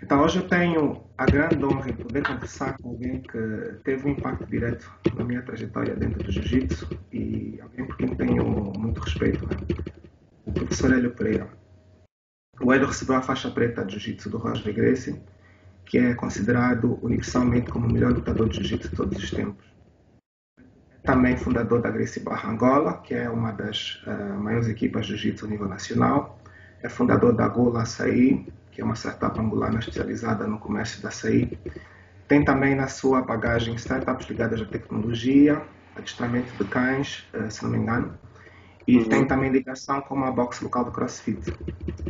Então, hoje eu tenho a grande honra de poder conversar com alguém que teve um impacto direto na minha trajetória dentro do jiu-jitsu e alguém por quem tenho muito respeito, né? o professor Hélio Pereira. O Hélio recebeu a faixa preta de jiu-jitsu do Roger Gracie, que é considerado universalmente como o melhor lutador de jiu-jitsu de todos os tempos. Também fundador da Gracie Barra Angola, que é uma das uh, maiores equipas de jiu-jitsu a nível nacional. É fundador da Gola Açaí, que é uma startup angolana especializada no comércio da açaí. Tem também na sua bagagem startups ligadas à tecnologia, adestramento de cães, eh, se não me engano, e uhum. tem também ligação com uma box local do CrossFit.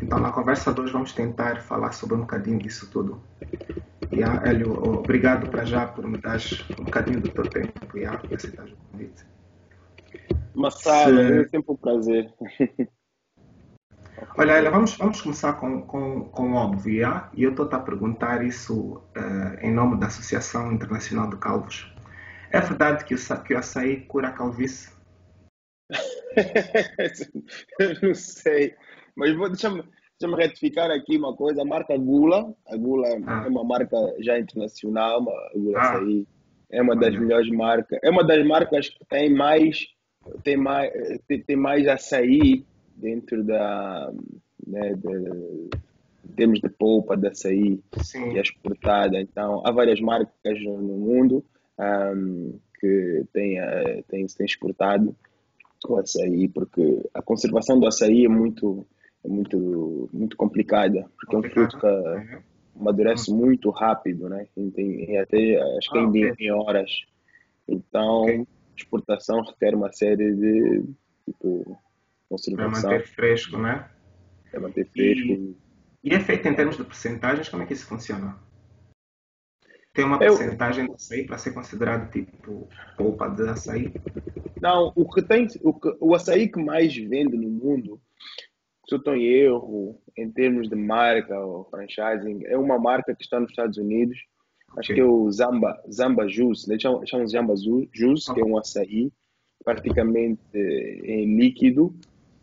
Então, na conversa de hoje, vamos tentar falar sobre um bocadinho disso tudo. E, ah, Hélio, obrigado para já por me dar um bocadinho do teu tempo e ah, aceitar o convite. Massaro, se... é sempre um prazer. Olha, Ela, vamos, vamos começar com, com, com óbvio, yeah? e eu estou a perguntar isso uh, em nome da Associação Internacional de Calvos. É verdade que o, que o açaí cura a calvície? não sei, mas vou, deixa-me deixa retificar aqui uma coisa. A marca Gula, a Gula ah. é uma marca já internacional, a Gula ah. Açaí é uma das melhores marcas, é uma das marcas que tem mais, tem mais, tem, tem mais açaí dentro da né, de, termos de polpa de açaí Sim. e exportada. Então, há várias marcas no mundo um, que têm, uh, têm, têm exportado o açaí, porque a conservação do açaí é muito, é muito, muito complicada, porque é um fruto que uhum. amadurece uhum. muito rápido, né? Tem, até, acho que ah, em, em horas. Então, okay. exportação requer uma série de tipo. Para manter fresco, né? Para manter fresco. E, e é feito em termos de percentagens, como é que isso funciona? Tem uma porcentagem de açaí para ser considerado tipo polpa de açaí? Não, o que tem, o, que, o açaí que mais vende no mundo, se eu estou em erro, em termos de marca ou franchising, é uma marca que está nos Estados Unidos, okay. acho que é o Zamba, Zamba Juice, eles chamam, chamam Zamba Juice, que é um açaí praticamente em líquido,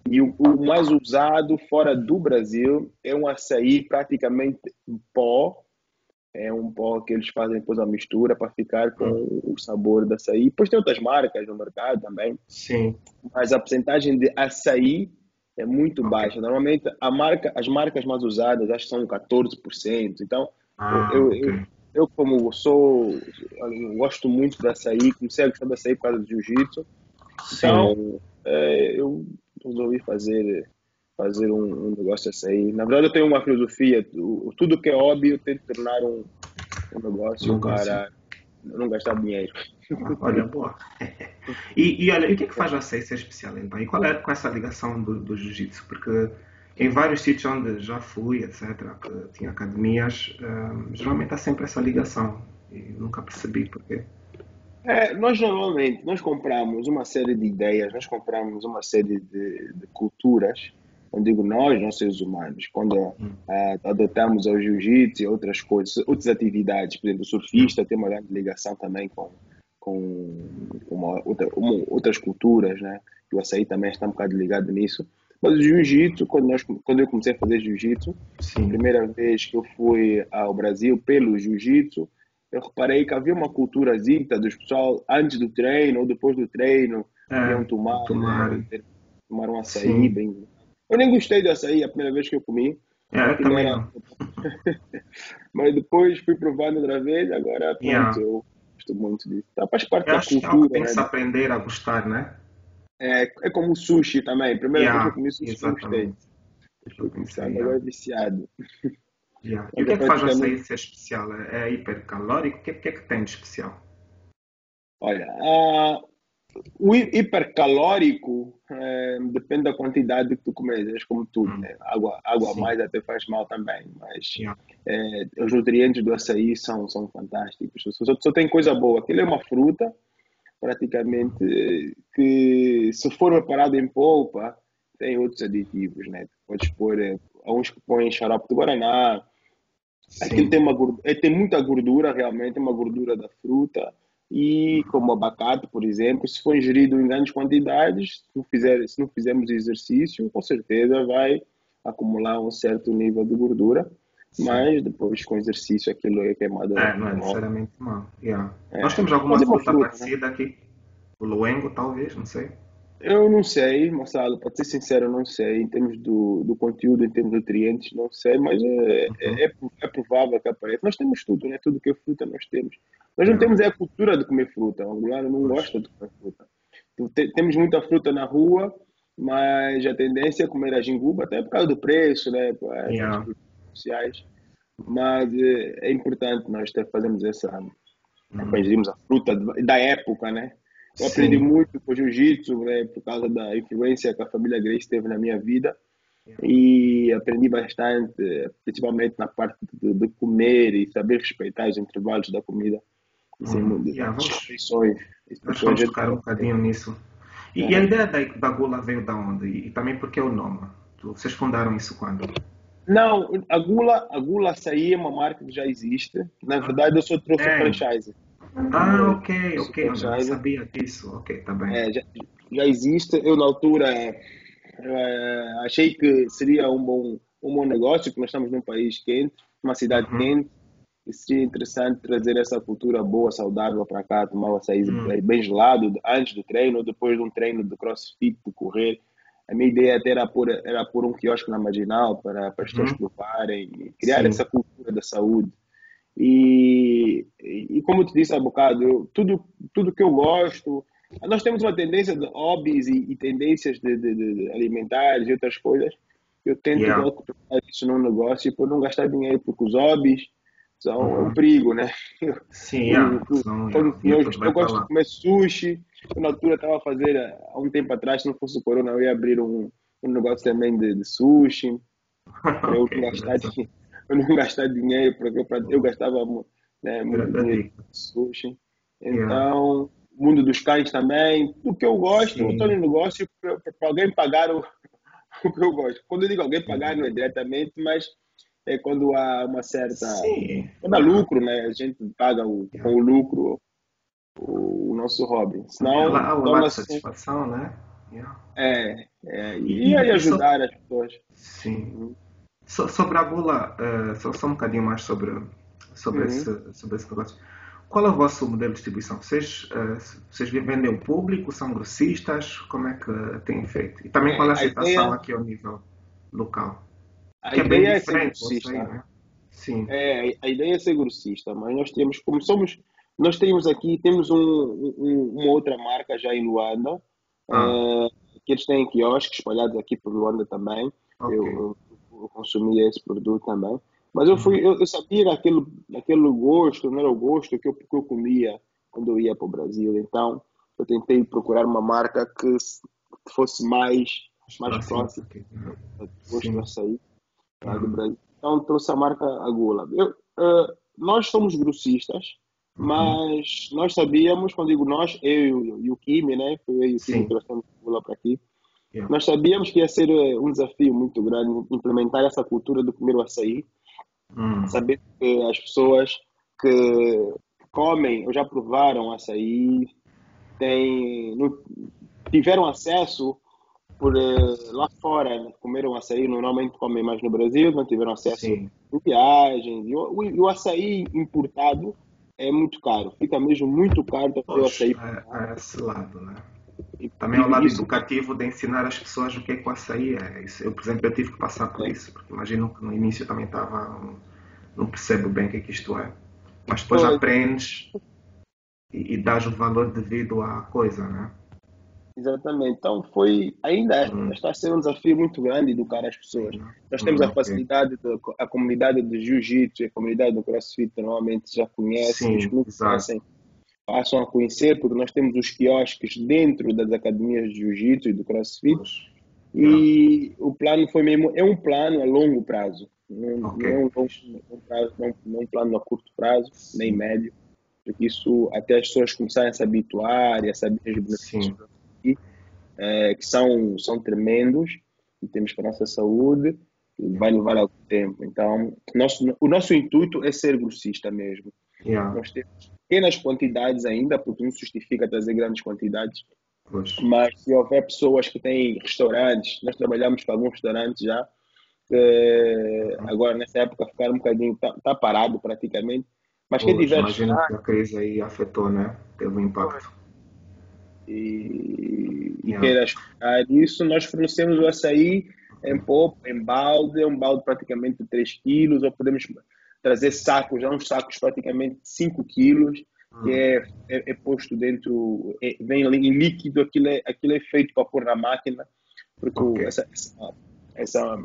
e o, o, mais usado fora do Brasil é um açaí praticamente pó. É um pó que eles fazem depois a mistura para ficar com hum. o sabor do açaí. Depois tem outras marcas no mercado também. Sim. Mas a porcentagem de açaí é muito okay. baixa. Normalmente a marca, as marcas mais usadas acho que são 14%. Então, ah, eu, okay. eu, eu, como sou, eu gosto muito de açaí, comecei a gostar de açaí por causa do jiu-jitsu. Então, é, eu resolvi fazer fazer um, um negócio assim. Na verdade, eu tenho uma filosofia: tudo que é óbvio tem que tornar um, um negócio, um para não gastar dinheiro. Olha, boa. E, e olha, e o que é que faz a SEI ser especial então? E qual é com essa ligação do, do jiu-jitsu? Porque em vários sítios onde já fui, etc., que tinha academias, um, geralmente há sempre essa ligação. E nunca percebi porquê. É, nós normalmente nós compramos uma série de ideias, nós compramos uma série de, de culturas, não digo nós, nós seres humanos, quando hum. uh, adotamos o jiu-jitsu e outras coisas, outras atividades, por exemplo, o surfista tem uma grande ligação também com, com, uma, outra, uma, outras culturas, né? O açaí também está um bocado ligado nisso. Mas o jiu-jitsu, quando, nós, quando eu comecei a fazer jiu-jitsu, a primeira vez que eu fui ao Brasil pelo jiu-jitsu, eu reparei que havia uma cultura zita dos pessoal antes do treino ou depois do treino é, iam tomar, tomar. Né, tomar um açaí Sim. bem. Eu nem gostei do açaí a primeira vez que eu comi. É, eu também era... Mas depois fui provando outra vez, agora pronto, yeah. eu gosto muito disso. Tá, faz parte eu da acho cultura. Que tem que se aprender a gostar, né? É, é como o sushi também. Primeira yeah, vez que eu comi sushi, eu gostei. Estou começando, agora é viciado. Yeah. E o que é que faz o açaí ser especial? É, é hipercalórico? O que, é, que é que tem de especial? Olha, uh, o hipercalórico é, depende da quantidade que tu comes, como tudo, hum. né? Água, água mais até faz mal também, mas yeah. é, os nutrientes do açaí são, são fantásticos. Só, só tem coisa boa. Aquilo é uma fruta, praticamente, que se for preparado em polpa, tem outros aditivos, né? Podes pôr, uns que põem xarope de guaraná, Aquilo tem, uma, tem muita gordura, realmente, uma gordura da fruta. E como abacate, por exemplo, se for ingerido em grandes quantidades, se não, fizer, se não fizermos exercício, com certeza vai acumular um certo nível de gordura. mas depois com exercício aquilo é queimado. É, não é necessariamente mal. Yeah. É. Nós temos alguma fruta, fruta né? parecida né? aqui? O luengo, talvez, não sei. Eu não sei, Marcelo, para ser sincero, não sei. Em termos do, do conteúdo, em termos de nutrientes, não sei, mas é, uhum. é, é, provável que apareça. Nós temos tudo, né? Tudo que é fruta nós temos. Nós não uhum. temos é a cultura de comer fruta. O angolano não gosta de comer fruta. Temos muita fruta na rua, mas a tendência é comer a jinguba, até por causa do preço, né? Yeah. sociais. Mas é, é, importante nós fazermos essa. Uhum. a fruta da época, né? Eu aprendi muito com jiu-jitsu, né, por causa da influência que a família Grace teve na minha vida. E aprendi bastante, principalmente na parte de, de comer e saber respeitar os intervalos da comida. Assim, hum, yeah, vamos, refeições. Vamos focar um bocadinho nisso. E, é. e, a ideia da, da Gula veio da onde? E, e também porque é o nome? Vocês fundaram isso quando? Não, a Gula, a Gula Açaí é uma marca que já existe. Na verdade, eu só trouxe é. franchise. Ah, ok, ok. Eu não sabia disso. Ok, tá bem. É, já, já existe. Eu, na altura, é, achei que seria um bom, um bom negócio, porque nós estamos num país quente, uma cidade uhum. quente, e seria interessante trazer essa cultura boa, saudável para cá, tomar o açaí uhum. bem gelado antes do treino, ou depois de um treino de crossfit, de correr. A minha ideia até era pôr, era pôr um quiosque na marginal para, para as pessoas uhum. provarem, criar Sim. essa cultura da saúde. E, e como eu te disse há bocado, eu, tudo, tudo que eu gosto, nós temos uma tendência de hobbies e, e tendências de, de, de, alimentares e outras coisas. Eu tento yeah. colocar isso num negócio por não gastar dinheiro, porque os hobbies são uhum. um perigo, né? Sim, yeah. eu, são, eu, eu, eu gosto de comer sushi. Eu, na altura, estava a fazer, há um tempo atrás, se não fosse o corona, eu ia abrir um, um negócio também de, de sushi. Eu okay, gastar dinheiro eu não gastar dinheiro, porque eu, eu gastava né, muito dinheiro sushi. Então, o mundo dos cães também, do que eu gosto, Sim. eu estou no negócio para alguém pagar o, o que eu gosto. Quando eu digo alguém pagar, não é diretamente, mas é quando há uma certa. Sim. Quando há lucro, né? A gente paga o, com o lucro o, o nosso hobby. Senão, lá, lá satisfação, né? Yeah. É, é, e, e aí ajudar as pessoas. Sim. So, sobre a bula, uh, só, só um bocadinho mais sobre, sobre, uhum. esse, sobre esse negócio. Qual é o vosso modelo de distribuição? Vocês, uh, vocês vendem ao público? São grossistas? Como é que têm feito? E também qual é a aceitação ideia... aqui ao nível local? A que ideia é, é ser. Sei, né? Sim. É, a ideia é ser grossista, mas nós temos, como somos, nós temos aqui, temos um, um, uma outra marca já em Luanda, ah. uh, que eles têm quiosques espalhados aqui por Luanda também. Okay. Eu, eu consumia esse produto também. Mas eu fui, eu, eu sabia aquele, aquele gosto, não era o gosto que eu, que eu comia quando eu ia para o Brasil. Então, eu tentei procurar uma marca que fosse mais, mais próxima do gosto do açaí tá, do Brasil. Então, trouxe a marca Agula. Eu, uh, nós somos grossistas, uhum. mas nós sabíamos, quando digo nós, eu e o Kimi, né? Foi eu e o Kimi que trouxemos Agula para aqui. Yeah. Nós sabíamos que ia ser eh, um desafio muito grande implementar essa cultura do comer o açaí. Mm. Saber que as pessoas que comem ou já provaram açaí têm, tiveram acesso por eh, lá fora, né? comeram açaí, normalmente comem mais no Brasil, não tiveram acesso Sim. em viagens. E o, o, o, açaí importado é muito caro, fica mesmo muito caro para o açaí. É, é esse lado, né? E também ao lado educativo de ensinar as pessoas o que é que o açaí é. Isso, eu, por exemplo, eu tive que passar por isso, porque imagino que no início eu também estava. Não percebo bem o que é que isto é. Mas depois aprendes e, e dás o valor devido à coisa, né? Exatamente. Então foi, ainda é, hum. está a ser um desafio muito grande educar as pessoas. Nós temos hum, a facilidade, okay. de, a comunidade do jiu-jitsu e a comunidade do crossfit normalmente já conhecem, Sim, os conhecem passam a conhecer, porque nós temos os quiosques dentro das academias de jiu-jitsu e do crossfit. E o plano foi mesmo, é um plano a longo prazo, não, okay. não, não, prazo, não, não um plano a curto prazo, nem médio, porque isso até as pessoas começarem a se habituar e a saber os benefícios aqui, é, que são, são tremendos e temos para a nossa saúde, vai levar algum tempo. Então, nosso, o nosso intuito é ser grossista mesmo. Yeah. Nós temos pequenas quantidades ainda, porque não justifica trazer grandes quantidades. Pois. Mas se houver pessoas que têm restaurantes, nós trabalhamos com alguns restaurantes já, É, agora, nessa época, ficar um bocadinho, está tá parado praticamente. Mas quem tiver. Imagina que a crise aí afetou, né? Teve um impacto. E, e yeah. queira isso, nós fornecemos o açaí em pó, em balde, um balde praticamente de 3 quilos, ou podemos trazer sacos, já uns sacos praticamente 5 quilos, que é, é, é, posto dentro, é, vem em líquido, aquilo é, aquilo é feito para pôr na máquina, porque okay. essa, essa, essa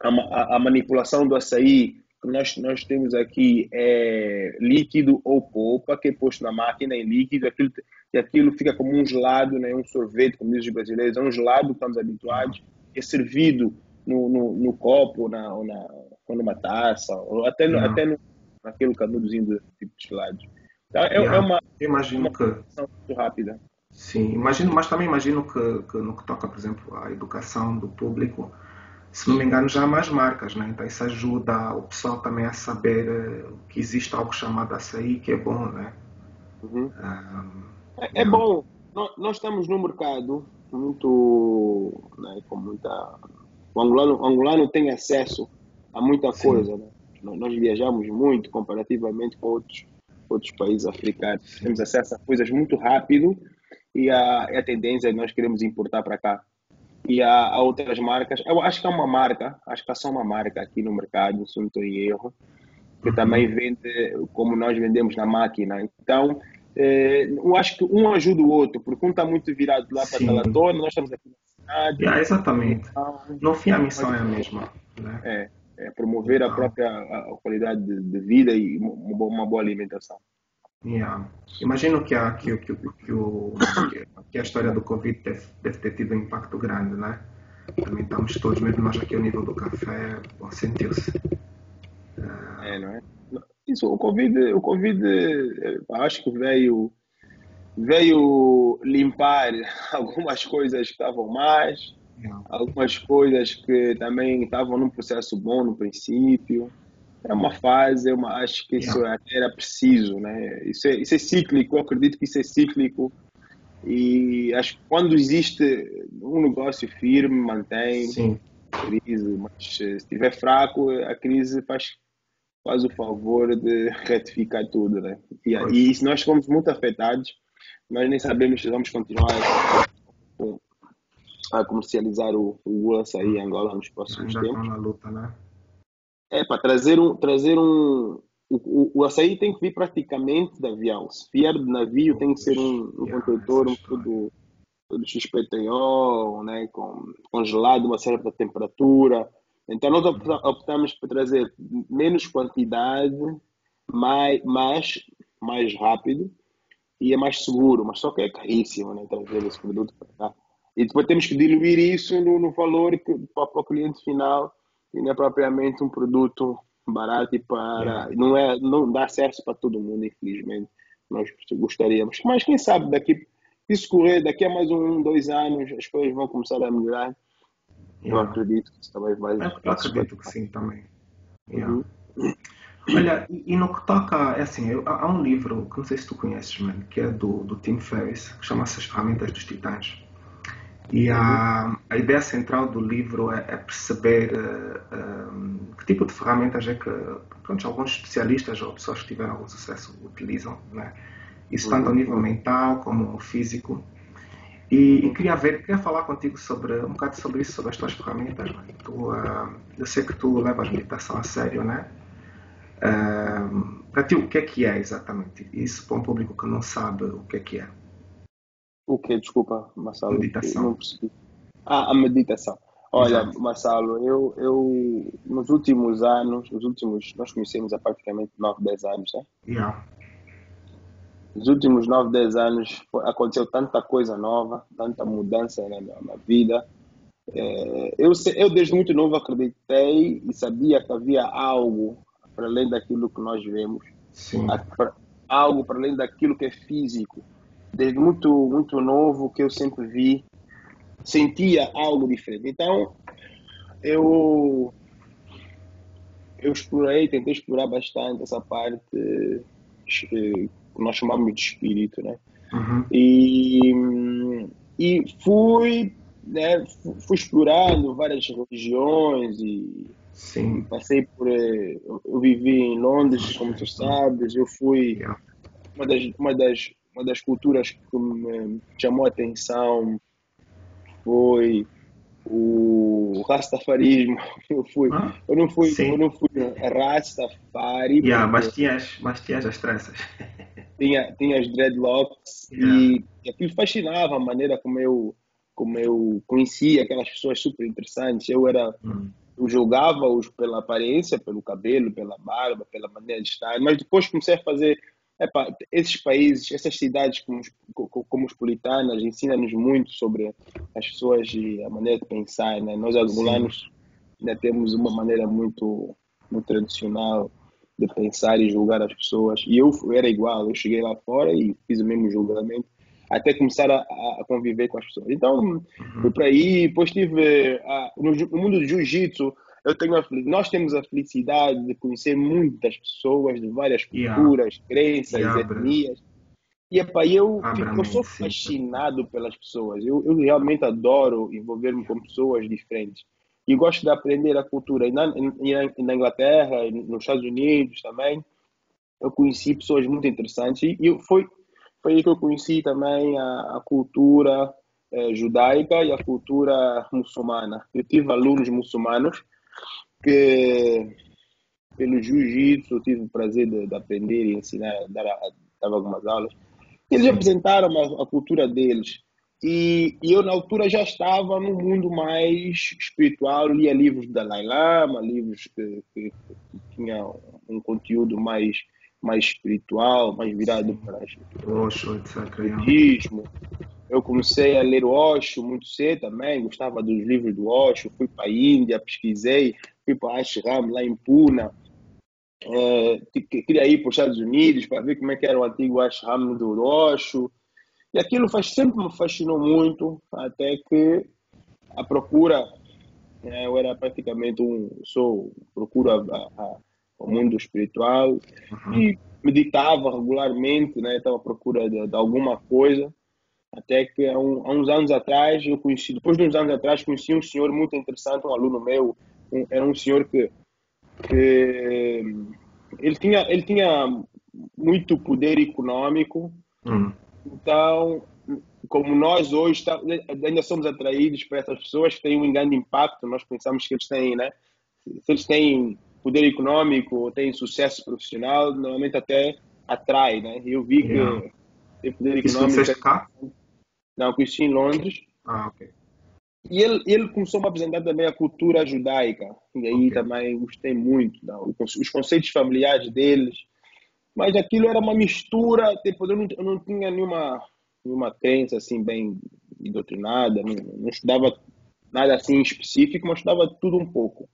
a, a, manipulação do açaí que nós, nós temos aqui é líquido ou polpa, que é posto na máquina em líquido, aquilo, e aquilo fica como um gelado, né? um sorvete, como dizem os brasileiros, é um gelado que estamos habituados, é servido no, no, no copo, na, na, ou numa taça, ou até, no, até no, naquele canudozinho de tipo de gelado. Então, é, é uma, imagino uma que muito rápida. Sim, imagino, mas também imagino que, que no que toca, por exemplo, à educação do público, se não me engano, já há mais marcas, né? então isso ajuda o pessoal também a saber uh, que existe algo chamado açaí, que é bom, né? Uhum. é, é bom, nós, estamos no mercado muito, né, com muita... O angolano, o angolano tem acesso a muita coisa, né? Nós viajamos muito comparativamente com outros, outros países africanos. Temos acesso a coisas muito rápido e a, a tendência é nós queremos importar para cá e há, há, outras marcas. Eu acho que há uma marca, acho que há só uma marca aqui no mercado, se não estou em erro, que também vende como nós vendemos na máquina. Então, eh, eu acho que um ajuda o outro, porque um está muito virado lá para aquela torre, nós estamos aqui na cidade. Yeah, exatamente. Então, no fim, a missão é a mesma. Né? É, é promover a própria a qualidade de, de vida e uma boa alimentação. Yeah. Imagino que a, que, que, que, o, que a história do Covid deve, deve ter tido um impacto grande, né? Também estamos todos, mesmo nós aqui ao nível do café, sentiu-se. Uh... É, não é? Isso, o Covid, o COVID acho que veio, veio limpar algumas coisas que estavam mais. Algumas coisas que também estavam num processo bom no princípio é uma fase, uma, acho que isso era preciso, né? Isso é, isso é cíclico, eu acredito que isso é cíclico e acho que quando existe um negócio firme, mantém Sim. crise, mas se estiver fraco, a crise faz, faz o favor de retificar tudo, né? E, e se nós fomos muito afetados, nós nem sabemos se vamos continuar a, comercializar o, o açaí em Angola nos próximos Ainda tempos. na luta, né? É, para trazer um. Trazer um o, o, o, açaí tem que vir praticamente de avião. Se vier de navio, tem que ser um, um contentor um tudo XPTO, né, com, congelado uma certa temperatura. Então, nós optamos por trazer menos quantidade, mais, mais, mais rápido e é mais seguro, mas só que é caríssimo né, trazer esse produto para cá. E depois temos que diluir isso no, no valor que, para, para o cliente final e não é propriamente um produto barato para não é não dá acesso para todo mundo infelizmente. Nós gostaríamos. Mas quem sabe daqui isso correr daqui a mais um dois anos as coisas vão começar a melhorar. Eu acredito que isso também vai eu acredito que sim também. Uhum. Olha, e, e, no que toca, é assim, eu, há um livro que não sei se tu conheces, man, que é do, do Tim Ferriss, que chama-se As Ferramentas dos Titãs. E a, a ideia central do livro é, é perceber uh, um, que tipo de ferramentas é que pronto, alguns especialistas ou pessoas que tiveram algum sucesso utilizam. Né? Isso tanto ao uhum. nível mental como físico. E, e, queria ver, queria falar contigo sobre um bocado sobre isso, sobre as tuas ferramentas. Né? Tu, uh, eu sei que tu levas meditação a sério, né? Uh, para ti, o que é que é exatamente? Isso para um público que não sabe o que é que é. O que? Desculpa, Marcelo. Meditação. Não percebi. Ah, a meditação. Olha, Exato. Marcelo, eu, eu nos últimos anos, nos últimos, nós conhecemos há praticamente 9, 10 anos, né? Yeah. Nos últimos 9, 10 anos aconteceu tanta coisa nova, tanta mudança na minha vida. É, eu, eu desde muito novo acreditei e sabia que havia algo para além daquilo que nós vemos. Sim. Algo para além daquilo que é físico desde muito, muito novo que eu sempre vi, sentia algo diferente. Então, eu, eu explorei, tentei explorar bastante essa parte eh, que nós chamamos de espírito, né? Uhum. E, e fui né, fui explorando várias religiões e Sim. passei por. Eh, eu vivi em Londres, como tu sabes, eu fui. Uma das, uma das, uma das culturas que me chamou a atenção foi o rastafarismo. Eu fui, ah, eu não fui, sim. eu não fui rastafari. Yeah, mas tinhas, mas tinhas as tranças. Tinha, tinha as dreadlocks yeah. e, e aquilo fascinava a maneira como eu, como eu conhecia aquelas pessoas super interessantes. Eu era, hum. eu julgava-os pela aparência, pelo cabelo, pela barba, pela maneira de estar, mas depois comecei a fazer Esses países, essas cidades como, como politanas ensinam-nos muito sobre as pessoas e a maneira de pensar. Né? Nós, angolanos, ainda temos uma maneira muito, muito tradicional de pensar e julgar as pessoas. E eu, era igual, eu cheguei lá fora e fiz o mesmo julgamento até começar a, a conviver com as pessoas. Então, uhum. fui para aí, depois tive no, no mundo do jiu-jitsu, eu tenho a, nós temos a felicidade de conhecer muitas pessoas de várias culturas, yeah. crenças, yeah, etnias. E epa, eu, eu sou fascinado pelas pessoas. Eu, eu realmente adoro envolver-me com pessoas diferentes. E gosto de aprender a cultura. E na, na Inglaterra, nos Estados Unidos também, eu conheci pessoas muito interessantes. E eu, foi, foi aí que eu conheci também a, a cultura eh, judaica e a cultura muçulmana. Eu tive alunos muçulmanos que pelo jiu-jitsu tive o prazer de, de, aprender e ensinar, dar, dar algumas aulas. Eles apresentaram a, a cultura deles. E, e, eu, na altura, já estava no mundo mais espiritual, lia livros da Dalai Lama, livros que, que, que tinham um conteúdo mais, mais espiritual, mais virado para o budismo. Eu comecei a ler o Osho muito cedo também, gostava dos livros do Osho, fui para a Índia, pesquisei, fui para Ashram, lá em Puna, é, queria ir para os Estados Unidos para ver como é que era o antigo Ashram do Osho, e aquilo faz, sempre me fascinou muito, até que a procura, é, eu era praticamente um, sou, procura a, a, o mundo espiritual, uhum. e meditava regularmente, né, estava à procura de, de alguma coisa, até que há, um, há, uns anos atrás, eu conheci, depois de uns anos atrás, conheci um senhor muito interessante, um aluno meu, um, era um senhor que, que ele, tinha, ele tinha muito poder econômico, hum. então, como nós hoje tá, ainda somos atraídos para essas pessoas que têm um grande impacto, nós pensamos que eles têm, né? Se eles têm poder econômico ou têm sucesso profissional, normalmente até atrai, né? Eu vi que yeah. Tem poder econômico. Isso cá? Não, conheci em Londres. Ah, ok. E ele, ele começou a apresentar também a cultura judaica. E aí okay. também gostei muito. Não? Os conceitos familiares deles. Mas aquilo era uma mistura. Tipo, eu, não, eu não tinha nenhuma, nenhuma crença assim bem doutrinada. Não, não estudava nada assim específico, mas estudava tudo um pouco.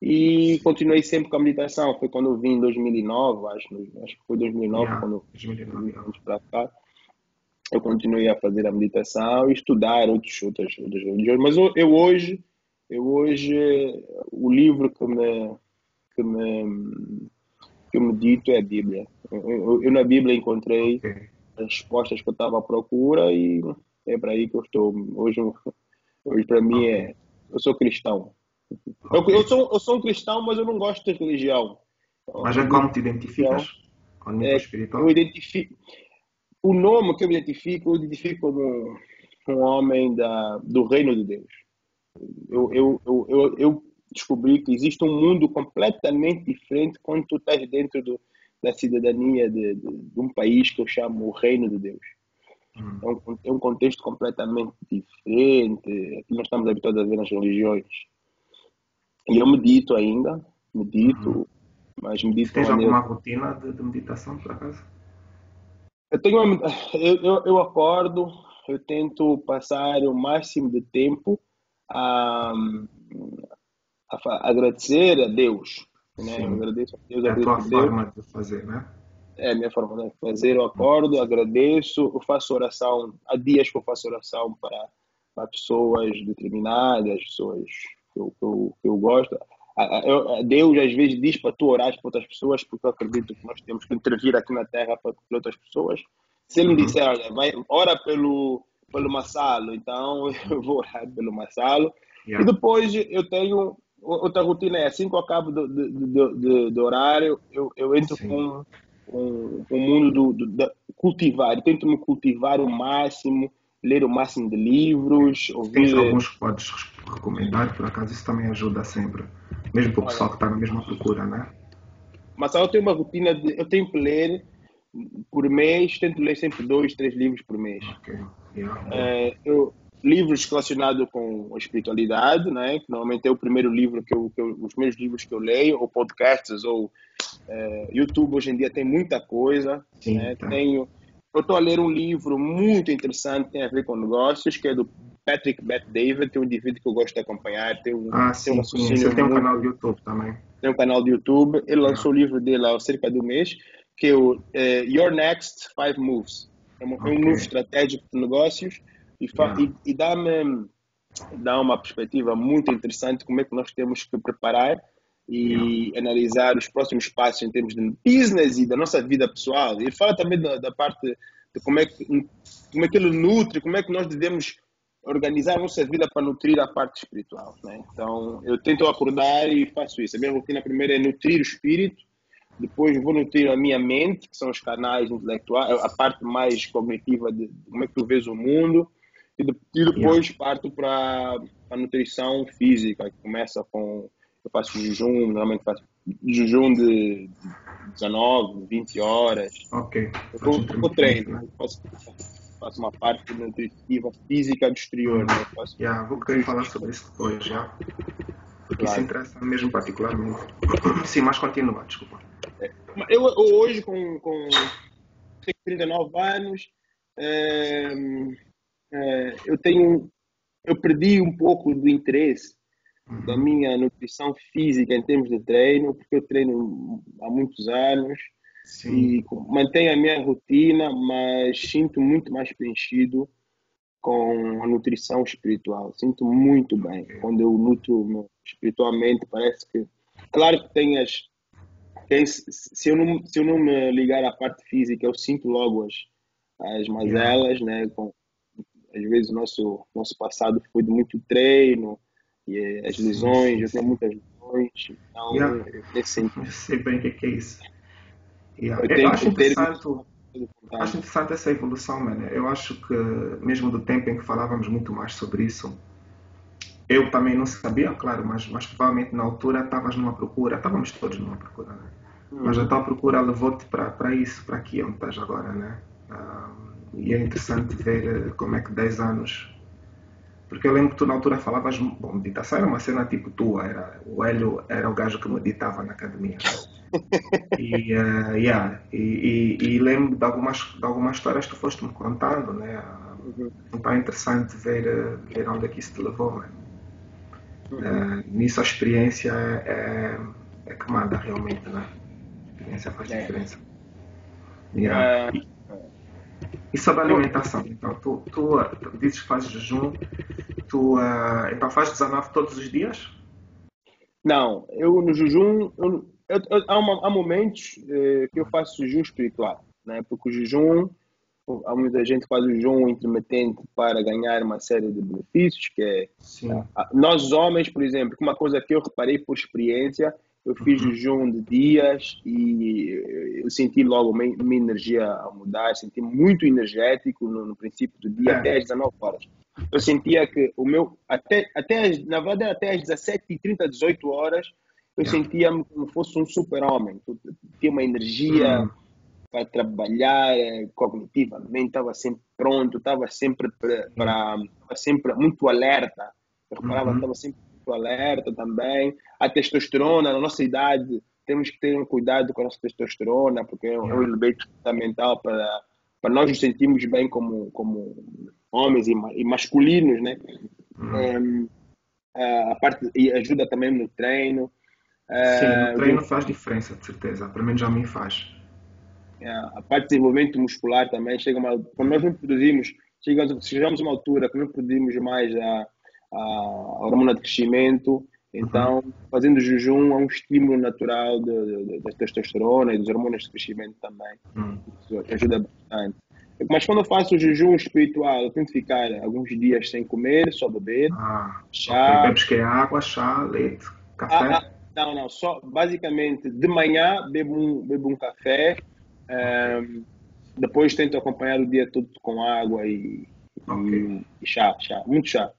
E continuei sempre com a meditação. Foi quando eu vim em 2009, acho, acho que foi 2009 yeah, quando 2009, eu vim para cá eu continuei a fazer a meditação e estudar outros, outras, outras religiões. Mas eu, eu, hoje, eu hoje, o livro que me, que me, que eu medito é a Bíblia. Eu, eu na Bíblia encontrei okay. as respostas que eu estava à procura e é para aí que eu estou. Hoje, hoje para mim é, eu sou cristão. Eu, eu, sou, eu sou um cristão, mas eu não gosto de religião. Mas é como te identificas? Com o é, espiritual? Eu identifico o nome que eu me identifico, eu identifico como um homem da, do reino de Deus. Eu, eu, eu, eu, descobri que existe um mundo completamente diferente quando tu estás dentro do, da cidadania de, de, de, um país que eu chamo o reino de Deus. Hum. É, um, é um contexto completamente diferente. Aqui nós estamos habituados a ver nas religiões. E eu medito ainda, medito, uhum. mas medito... Tens alguma rotina de, de meditação, por acaso? Eu tenho uma, eu, eu, eu, acordo, eu tento passar o máximo de tempo a, a, a agradecer a Deus. Né? Eu agradeço a Deus. É a tua forma de fazer, né? É a minha forma de fazer. Eu acordo, agradeço, eu faço oração. Há dias que eu faço oração para, para pessoas determinadas, pessoas que eu, que eu, que eu gosto. Deus às vezes diz para tu orar para outras pessoas, porque eu acredito que nós temos que intervir aqui na terra para outras pessoas. Se ele me uhum. disser, olha, vai, ora pelo, pelo Massalo, então eu vou orar pelo Massalo. Yeah. E depois eu tenho outra rotina, é assim que eu acabo do, do, do, do horário, eu, eu entro Sim. com o mundo do, do, do, cultivar, eu tento me cultivar o máximo, ler o máximo de livros, ouvir... Tens alguns que podes recomendar, por acaso isso também ajuda sempre, mesmo para o pessoal que está na mesma procura, né? Mas eu tenho uma rotina, de, eu tenho que ler por mês, tento ler sempre dois, três livros por mês. Okay. Yeah. É, eu, livros relacionados com a espiritualidade, né? que normalmente é o primeiro livro que eu, que eu, os meus livros que eu leio, ou podcasts, ou é, YouTube hoje em dia tem muita coisa. Sim, né? tá. Tenho, eu estou a ler um livro muito interessante, tem a ver com negócios, que é do Patrick Bet David, tem um indivíduo que eu gosto de acompanhar. Tem um, ah, sim, tem um sim. Você tem um canal de YouTube também. Tem um canal de YouTube. Ele lançou ah. o livro dele há cerca de um mês, que é o é, Your Next Five Moves. É um, okay. um novo estratégico de negócios e, e, e dá-me dá uma perspectiva muito interessante como é que nós temos que preparar e analisar os próximos passos em termos de business e da nossa vida pessoal. Ele fala também da, da parte de como é, que, como é que ele nutre, como é que nós devemos organizar a nossa vida para nutrir a parte espiritual. Né? Então, eu tento acordar e faço isso. A minha rotina primeiro é nutrir o espírito, depois vou nutrir a minha mente, que são os canais intelectuais, a parte mais cognitiva de, como é que tu vês o mundo, e, de, e depois parto para a nutrição física, que começa com. Eu faço jejum, normalmente faço jejum de 19, 20 horas. Ok. Eu vou treino, né? faço, faço uma parte nutritiva física do exterior. Né? Faço yeah, vou querer falar sobre isso depois, já. Porque claro. isso interessa mesmo particularmente. Sim, mas continua, desculpa. É, eu, eu hoje, com, com 39 anos, é, é, eu tenho, eu perdi um pouco do interesse. Da minha nutrição física em termos de treino, porque eu treino há muitos anos Sim. e mantenho a minha rotina, mas sinto muito mais preenchido com a nutrição espiritual. Sinto muito bem quando eu nutro espiritualmente. Parece que, claro que tem as, tem, se eu não se eu não me ligar à parte física, eu sinto logo as as mazelas, né? Com, às vezes o nosso, nosso passado foi de muito treino, e eh, as lesões, eu tenho muitas lesões, então yeah. eu sei bem o que é isso. Yeah. Eu, eu acho interessante, acho interessante essa evolução, mano. Eu acho que mesmo do tempo em que falávamos muito mais sobre isso, eu também não sabia, claro, mas, mas provavelmente na altura estavas numa procura, estávamos todos numa procura, né? Uhum. Mas a tua procura levou-te para isso, para aqui onde estás agora, né? Um, e é interessante ver eh, como é que 10 anos. Porque eu lembro que tu na altura falavas, bom, meditação era uma cena tipo tua, era, o Hélio era o gajo que meditava na academia. e, uh, yeah, e, e, e, lembro de algumas, de algumas histórias que tu foste me contando, né? Então é interessante ver, eh, ver onde é que isso te levou, mano. Uh, nisso a experiência é, é, é que manda realmente, né? A experiência faz é. diferença. Yeah. Uh, e sobre a alimentação, então, tu, tu, tu dizes que fazes jejum, tu uh, então fazes 19 todos os dias? Não, eu no jejum, eu, eu, eu, há, uma, há, momentos eh, que eu faço jejum espiritual, né? porque o jejum, há muita gente que faz o jejum intermitente para ganhar uma série de benefícios, que é, nós homens, por exemplo, uma coisa que eu reparei por experiência, eu fiz uhum. jejum de dias e eu senti logo minha, minha energia a mudar, senti muito energético no, no princípio do dia, é. até às 19 horas. Eu sentia que o meu, até, até as, na verdade, até às 17h30, 18 horas, eu é. sentia-me como fosse um super-homem. Tinha uma energia uhum. para trabalhar eh, cognitivamente, estava sempre pronto, estava sempre, para, sempre muito alerta. Eu reparava, estava uhum. sempre alerta também. A testosterona, na nossa idade, temos que ter um cuidado com a nossa testosterona, porque é um elemento fundamental para, para nós nos sentirmos bem como, como homens e, e masculinos, né? Uhum. Um, a parte e ajuda também no treino. Sim, no treino faz diferença, de certeza. Pelo menos a mim faz. A parte de desenvolvimento muscular também chega uma, quando nós não produzimos, chegamos, chegamos a uma altura que não produzimos mais a, a hormona de crescimento. Então, uhum. fazendo jejum é um estímulo natural da testosterona e dos hormônios de crescimento também. Uhum. Isso ajuda bastante. Mas quando eu faço o jejum espiritual, eu tento ficar alguns dias sem comer, só beber. Ah, chá. Bebes que é água, chá, leite, café? Ah, ah, não, não. Só, basicamente, de manhã bebo um, bebo um café. Um, ehm, depois tento acompanhar o dia todo com água e, okay. e chá, chá. Muito chá.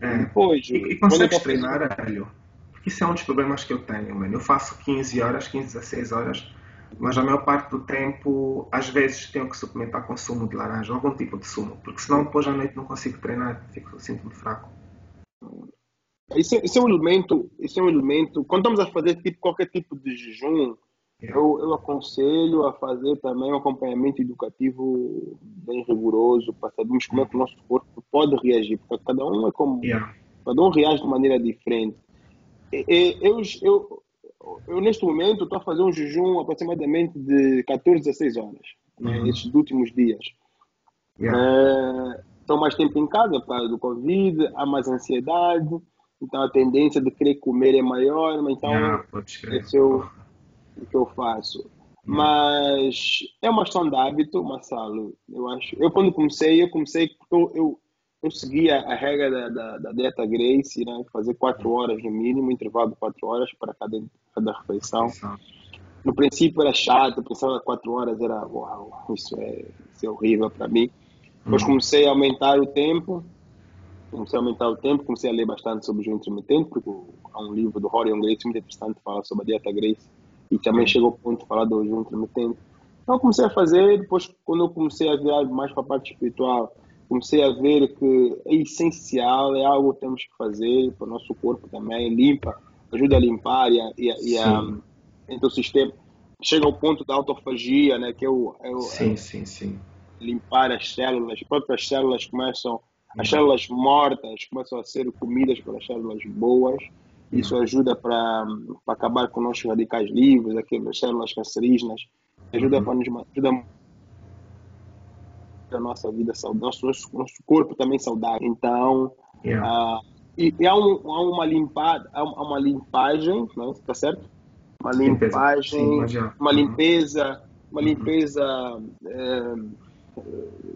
É. Depois, e, e consegues treinar, Hélio? Isso é um dos problemas que eu tenho, mano. Eu faço 15 horas, 15, 16 horas mas a maior parte do tempo, às vezes, tenho que suplementar com sumo de laranja, algum tipo de sumo, porque senão depois à noite não consigo treinar, fico, sinto-me fraco. Isso é, isso é, um elemento, isso é um elemento, quando estamos a fazer tipo, qualquer tipo de jejum. Eu, eu aconselho a fazer também um acompanhamento educativo bem rigoroso, para sabermos como é que o nosso corpo pode reagir, porque cada um é como, yeah. cada um reage de maneira diferente. E, eu, eu, eu neste momento estou a fazer um jejum aproximadamente de 14, 16 horas, né, uhum. últimos dias. Yeah. É, mais tempo em casa por causa do Covid, há mais ansiedade, então a tendência de querer comer é maior, então yeah, esse é o, o que eu faço. Yeah. Mas é uma questão de hábito, Marcelo. Eu acho. Eu quando comecei, eu comecei porque eu, eu eu seguia a regra da, da, da, dieta Grace, né? fazer quatro horas no mínimo, intervalo de quatro horas para cada, cada refeição. No princípio era chato, pensava quatro horas era, uau, isso é, isso é horrível para mim. Depois uhum. comecei a aumentar o tempo, comecei a aumentar o tempo, comecei a ler bastante sobre o jejum intermitente, porque há um livro do Horion Grace muito interessante que fala sobre a dieta Grace, e também chegou ao ponto de falar do jejum intermitente. Então comecei a fazer, depois quando eu comecei a virar mais para a parte espiritual, comecei a ver que é essencial, é algo que temos que fazer para o nosso corpo também, limpa, ajuda a limpar e a, e a, e a então o sistema chega ao ponto da autofagia, né, que é o, é o sim, é, sim, sim. limpar as células, as próprias células começam, as uhum. células mortas começam a ser comidas pelas células boas, isso uhum. ajuda para acabar com nossos radicais livres, aquelas células cancerígenas, ajuda uhum. para nos ajuda a nossa vida saudável, nosso, nosso corpo também saudável. Então, yeah. uh, e, e há, um, há, uma limpada, há uma limpagem, né? tá certo? Uma limpagem, Sim, uma limpeza, uma uhum. limpeza é,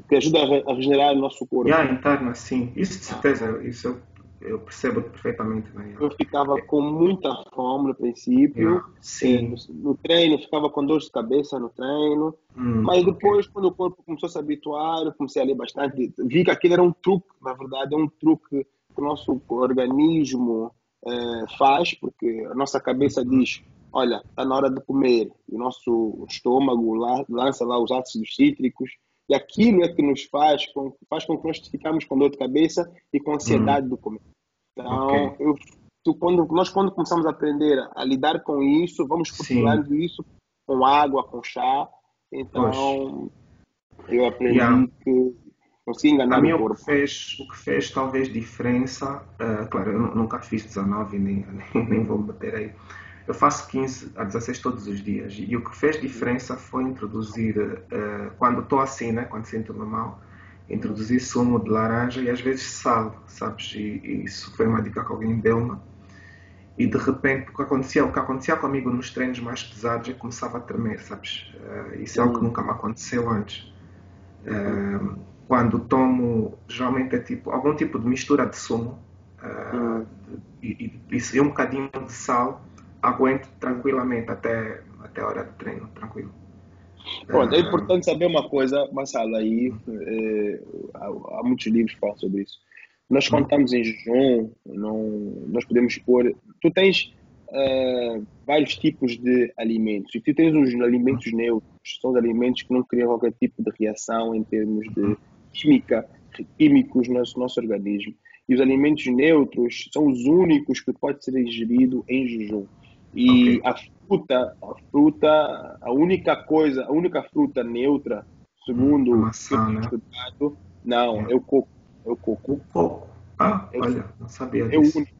que ajuda a regenerar o nosso corpo. Yeah, interna, sim. Isso de certeza, isso eu percebo perfeitamente bem. Eu ficava com muita fome no princípio. Yeah, sim. No, no, treino, ficava com dor de cabeça no treino. Hum, mas depois, okay. quando o corpo começou a se habituar, eu comecei a ler bastante. Vi que aquilo era um truque, na verdade, é um truque que o nosso organismo é, faz, porque a nossa cabeça diz: olha, está na hora de comer. E o nosso estômago lá, lança lá os ácidos cítricos e aquilo é que nos faz com, faz com que nós ficamos com dor de cabeça e com ansiedade hum. do comer. Então, okay. eu, tu, quando, nós quando começamos a aprender a lidar com isso, vamos cultivando isso com água, com chá. Então, eu aprendi yeah. que consegui enganar mim, o corpo. O que, fez, o que fez talvez diferença, uh, claro, eu nunca fiz 19 nem, nem, nem vou bater aí, eu faço 15 a 16 todos os dias e o que fez diferença foi introduzir, uh, quando estou assim, né, quando sinto-me mal, introduzir sumo de laranja e às vezes sal, sabes? E, e isso foi uma dica que alguém deu-me. E de repente o que acontecia, o que acontecia comigo nos treinos mais pesados é que começava a tremer, sabes? Uh, isso é algo que nunca me aconteceu antes. Uh, quando tomo, geralmente é tipo algum tipo de mistura de sumo uh, e, e, e, um bocadinho de sal aguento tranquilamente até, até a hora do treino, tranquilo. Pronto, é importante saber uma coisa, Marcelo, aí é, há, há, muitos livros que falam sobre isso. Nós quando estamos em jejum, não, nós podemos pôr... Tu tens uh, vários tipos de alimentos. E tu tens os alimentos neutros, são os alimentos que não criam qualquer tipo de reação em termos de química, químicos no nosso, nosso organismo. E os alimentos neutros são os únicos que pode ser ingerido em jejum. E okay. a fruta, a fruta, a única coisa, a única fruta neutra, segundo hum, maçã, né? estudado, não, é. é o coco. É o coco. O coco. Ah, é olha, não sabia é disso. Único.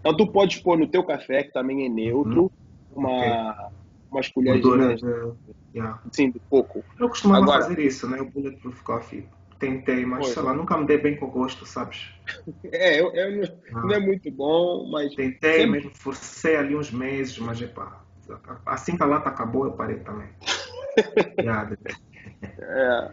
Então tu pode pôr no teu café, que também é neutro, uhum. uma, okay. umas colheres de, yeah. sim, de coco. Eu costumava Agora, fazer isso, né? O Bulletproof Coffee. Tentei, mas sei lá, nunca me dei bem com gosto, sabes? É, eu, eu não, ah. não, é muito bom, mas. Tentei, sempre... mesmo forcei ali uns meses, mas epá, assim que a lata acabou, eu parei também. é.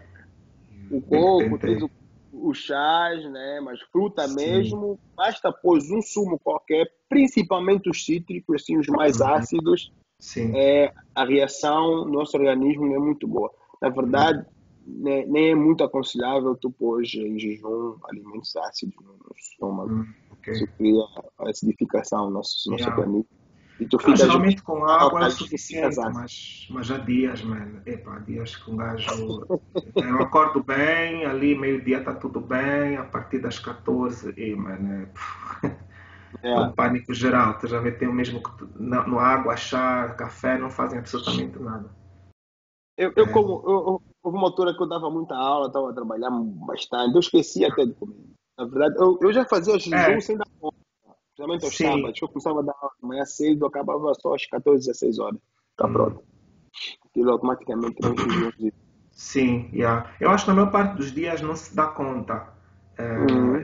o coco, tens o, o chás, né? Mas fruta Sim. mesmo, basta pôr um sumo qualquer, principalmente os cítricos, assim, os mais uhum. ácidos. Sim. É, a reação no nosso organismo não é muito boa. Na verdade, uhum. nem, é muito aconselhável tu pôr em jejum alimentos ácidos no, no estômago. Uhum. Okay. Isso cria acidificação no nosso, nosso yeah. organismo. E tu fica geralmente com água é suficiente, mas, mas há dias, mano. Epa, dias que um gajo. eu acordo bem, ali meio-dia está tudo bem, a partir das 14, e, mano, é, é. um pânico geral. Tu já vê, tem o mesmo que no, no água, chá, café, não fazem absolutamente nada. Eu, eu é. como eu, houve uma altura que eu dava muita aula, estava a trabalhar bastante, eu esqueci até de comer. Na verdade, eu, eu já fazia jejum é. sem dar conta. Principalmente aos sábados, eu começava a dar aula de manhã cedo, acabava só às 14, 16 horas. Está hum. pronto. Aquilo automaticamente não Sim, yeah. eu acho que na maior parte dos dias não se dá conta. É, uhum.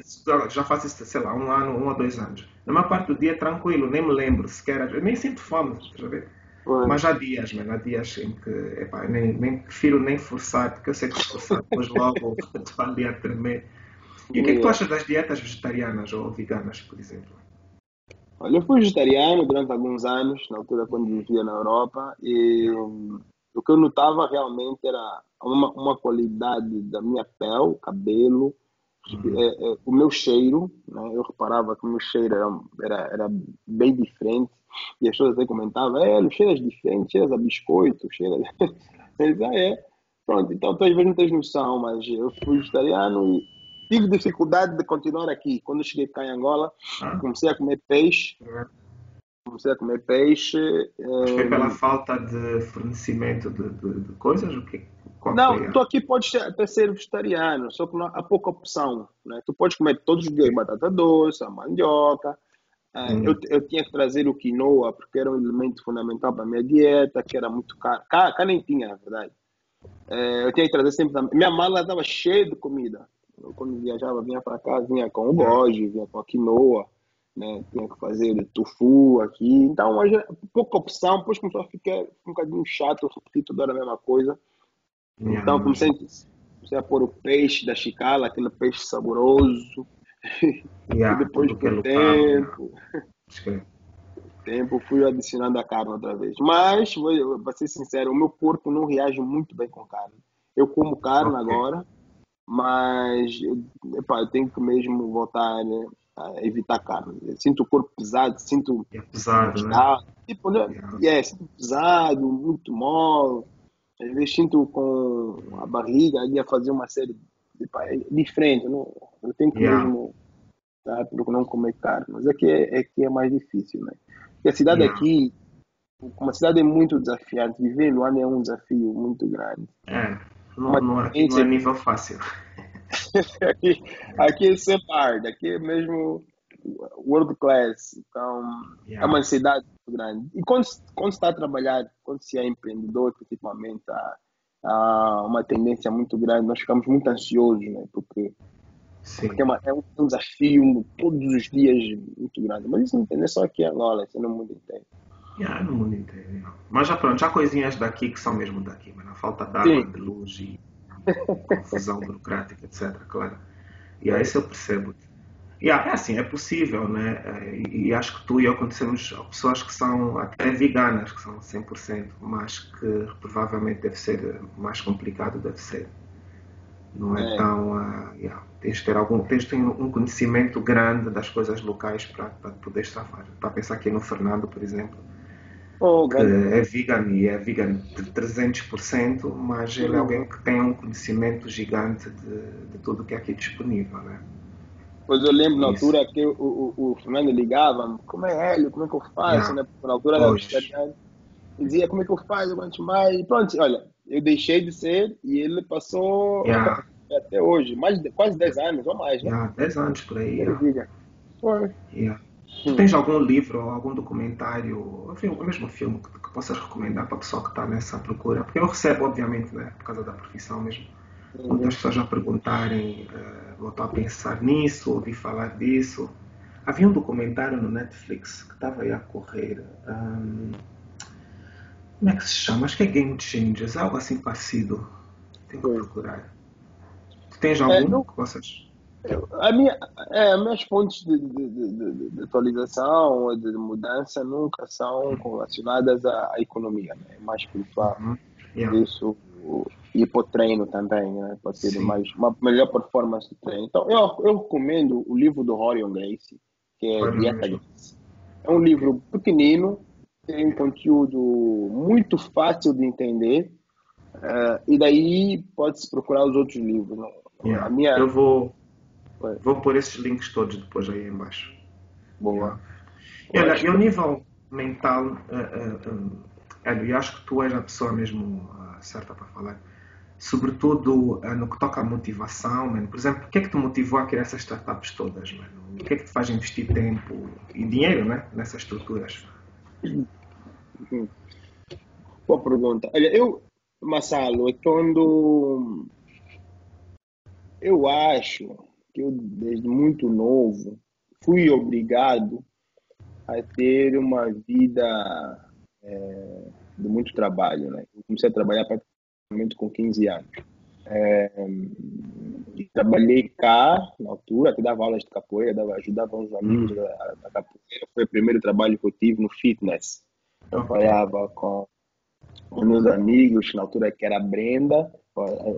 Já faço isso, sei lá, um ano, um ou dois anos. Na maior parte do dia tranquilo, nem me lembro sequer. Eu nem sinto fome, tá ver? Uhum. Mas há dias, mano, há dias em que epá, nem, nem prefiro nem forçar, porque eu sei que se forçar depois logo estou ali a tremer. E o que é que tu achas das dietas vegetarianas ou veganas, por exemplo? Olha, eu fui vegetariano durante alguns anos, na altura quando vivia na Europa, e o que eu notava realmente era uma, uma qualidade da minha pele, cabelo. É, é, o meu cheiro, né? eu reparava que o meu cheiro era, era, era bem diferente, e as pessoas até comentavam, é, o cheiro é diferente, cheiras a biscoito, cheira... Eles, ah, é. Pronto, então tu às vezes não tens noção, mas eu fui vegetariano e tive dificuldade de continuar aqui. Quando cheguei cá em Angola, ah. comecei a comer peixe. Comecei a comer peixe. Foi um... pela eh, falta de fornecimento de, de, de coisas? O que, não, tu aqui podes até ser vegetariano, só que não, há pouca opção. Né? Tu podes comer todos os dias batata doce, a mandioca. Hum. Eu, eu tinha que trazer o quinoa, porque era um elemento fundamental para a minha dieta, que era muito caro. Cá, cá nem tinha, na verdade. É, eu tinha que trazer sempre. Minha mala estava cheia de comida. Eu, quando viajava, vinha para cá, vinha com o goji, vinha com a quinoa, né? Tinha que fazer tofu aqui. Então, hoje, pouca opção, depois começou a ficar um bocadinho chato, repetir toda a mesma coisa. Então, comecei, comecei a pôr o peixe da chicala, aquele peixe saboroso. Yeah, e depois, com o tempo, tempo, fui adicionando a carne outra vez. Mas, para ser sincero, o meu corpo não reage muito bem com carne. Eu como carne okay. agora, mas epa, eu tenho que mesmo voltar né, a evitar carne. Sinto o corpo pesado, sinto. É pesado, né? Tipo, né? Yeah. É, sinto pesado, muito mole. Às vezes sinto com a barriga ali a fazer uma série é diferente. Eu, não, eu tenho que yeah. mesmo tá, por não comer carne. Mas aqui é, é, que é mais difícil, né? Porque a cidade yeah. aqui, uma cidade é muito desafiante. Viver em Luanda é um desafio muito grande. É. Não, não, não é nível fácil. aqui, aqui é separado, aqui é mesmo world class. Então, yeah. é uma muito grande. E quando, quando está a trabalhar, quando se é empreendedor, principalmente, há, há uma tendência muito grande. Nós ficamos muito ansiosos, né? Porque, porque é, uma, é, um desafio todos os dias muito grande. Mas isso não é só aqui em Angola, isso é no mundo inteiro. Yeah, no mundo inteiro. Mas já pronto, já coisinhas daqui que são mesmo daqui, mas a falta de água, de luz e confusão burocrática, etc. Claro. E aí isso eu percebo. E é assim, é possível, né? E, e, acho que tu e eu conhecemos pessoas que são até veganas, que são 100%, mas que provavelmente deve ser mais complicado, deve ser. Não é, é. tão. Uh, yeah. Tens de ter algum, tens de ter um conhecimento grande das coisas locais para, para poder estar. Para pensar aqui no Fernando, por exemplo Oh, é vegan e é vegan de 300%, mas ele é uhum. alguém que tem um conhecimento gigante de, de tudo que é aqui disponível, né? Pois eu lembro na Isso. altura que o, o, o Fernando ligava, como é Hélio, como é que eu faço, yeah. né? Na altura era vegetariano. Dizia como é que eu faço, eu mais. E pronto, olha, eu deixei de ser e ele passou yeah. até hoje, mais de, quase 10 anos ou mais, né? Yeah, 10 anos por aí. Yeah. Foi. Yeah. Tu tens algum livro ou algum documentário, enfim, o mesmo filme que, que possas recomendar para a pessoa que está nessa procura? Porque eu recebo, obviamente, né, por causa da profissão mesmo, muitas pessoas a perguntarem, uh, ou estão a pensar nisso, ouvi falar disso. Havia um documentário no Netflix que estava aí a correr. Um, como é que se chama? Acho que é Game Changers, algo assim parecido. Tenho que procurar. Tens algum é, não, que vocês... A minha, é, as minhas fontes de, de, de, de, atualização ou de mudança nunca são relacionadas à, à economia, né? é mais espiritual. Uhum. Yeah. Isso e para o treino também, né? para ter mais, uma melhor performance de treino. Então, eu, eu recomendo o livro do Horion Gracie, que é Dieta Gracie. É um livro pequenino, tem um conteúdo muito fácil de entender, uh, e daí pode-se procurar os outros livros. Né? Yeah. A minha... Eu vou, vou pôr esses links todos depois aí embaixo. Boa. Yeah. Olha, e ao nível mental, uh, uh, uh, eu acho que tu és a pessoa mesmo certa para falar sobretudo uh, no que toca à motivação, mano. Por exemplo, o que é que te motivou a criar essas startups todas, mano? O que é que te faz investir tempo e dinheiro, né, nessas estruturas? Boa pergunta. Olha, eu, Massalo, é quando eu acho que eu, desde muito novo, fui obrigado a ter uma vida é, de muito trabalho, né? Eu comecei a trabalhar para com 15 anos. É, trabalhei cá, na altura, que dava aulas de capoeira, dava, ajudava uns amigos da, da, capoeira. Foi o primeiro trabalho que eu tive no fitness. Eu trabalhava com, com meus amigos, na altura que era a Brenda,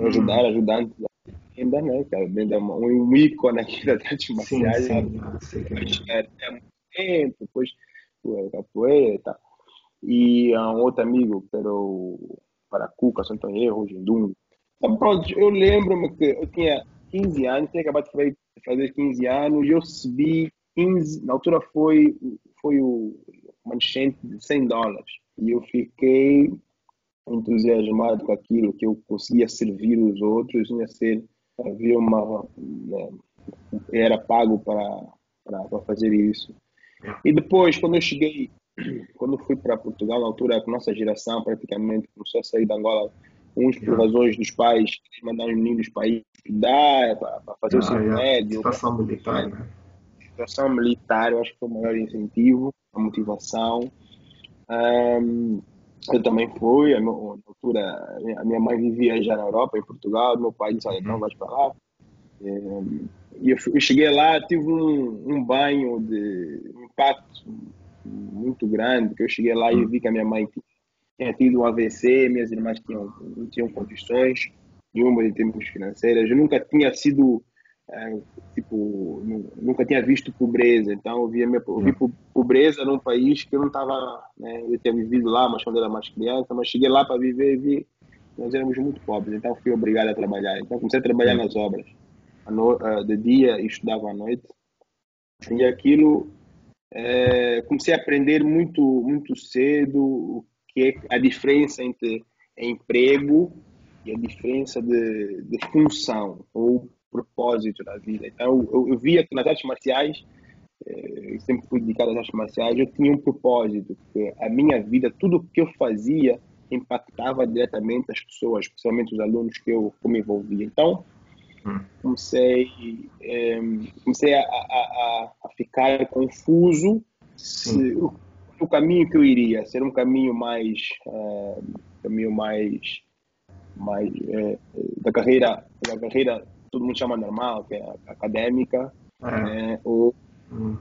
ajudar, ajudante da Brenda, né? Que a Brenda é um, ícone aqui da artes marciais. Sim, sim. Era, era muito tempo, depois capoeira e tal. E um outro amigo, que era o para Cuca, Santo Erro, Jindum. Então, pronto, eu lembro-me que eu tinha 15 anos, tinha acabado de fazer 15 anos, e eu recebi 15, na altura foi, foi o manchete de 100 dólares. E eu fiquei entusiasmado com aquilo, que eu conseguia servir os outros, ia ser, havia uma, né, era pago para, para, fazer isso. E depois, quando eu cheguei quando fui para Portugal, na altura, a nossa geração praticamente começou a sair da Angola, uns por razões dos pais que mandaram os meninos para ir estudar, para, fazer ah, o ensino médio. Situação militar, né? Situação militar, eu acho que foi o maior incentivo, a motivação. Um, eu também fui, na altura, a minha mãe vivia já na Europa, em Portugal, meu pai disse, olha, não vais para lá. E eu, eu cheguei lá, tive um, um banho de impacto muito grande, que eu cheguei lá e vi que a minha mãe tinha tido um AVC, minhas irmãs tinham, não tinham condições nenhuma de termos financeiras. Eu nunca tinha sido, tipo, nunca tinha visto pobreza. Então, eu, via minha, eu vi pobreza num país que eu não estava, né, eu tinha vivido lá, mas quando era mais criança, mas cheguei lá para viver e vi nós éramos muito pobres, então fui obrigado a trabalhar. Então comecei a trabalhar nas obras, no, uh, de dia e estudava à noite. E aquilo é, comecei a aprender muito, muito cedo o que é a diferença entre emprego e a diferença de, de função ou propósito da vida. Então, eu, eu via que nas artes marciais, é, sempre fui dedicado às artes marciais, eu tinha um propósito, porque a minha vida, tudo o que eu fazia, impactava diretamente as pessoas, especialmente os alunos que eu, que eu me envolvia. Então, comecei, é, comecei a, a, a, ficar confuso se, o, o, caminho que eu iria ser um caminho mais é, caminho mais mais da carreira da carreira todo mundo chama normal que é acadêmica é. Né, ou, hum.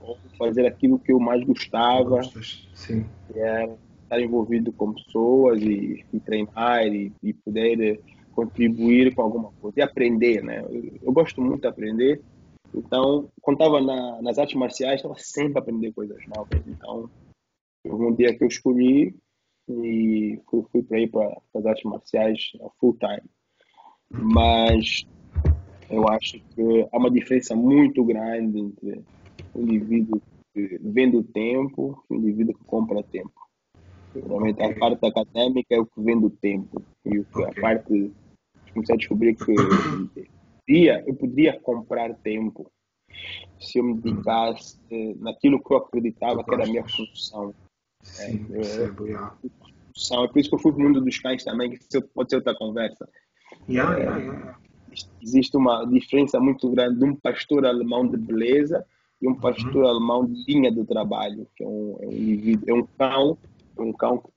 ou, fazer aquilo que eu mais gostava Sim. que era estar envolvido com pessoas e, e treinar e, e poder contribuir com alguma coisa e aprender, né? Eu, eu gosto muito de aprender, então, quando estava na, nas artes marciais, estava sempre a aprender coisas novas. Então, um dia que eu escolhi e fui, fui para ir para as artes marciais full time. Mas eu acho que há uma diferença muito grande entre o indivíduo que vende o tempo e o indivíduo que compra tempo. Realmente a parte acadêmica é o que vende o tempo e a parte comecei a descobrir que podia, eu podia comprar tempo se eu me dedicasse naquilo que eu acreditava que era a minha função. Sim, é, percebo, é, é por isso que eu fui para o mundo dos cães também, que pode ser outra conversa. Yeah, yeah, yeah. Existe uma diferença muito grande de um pastor alemão de beleza e um pastor uhum. alemão de linha de trabalho, que é um, é um indivíduo, é um cão, um cão que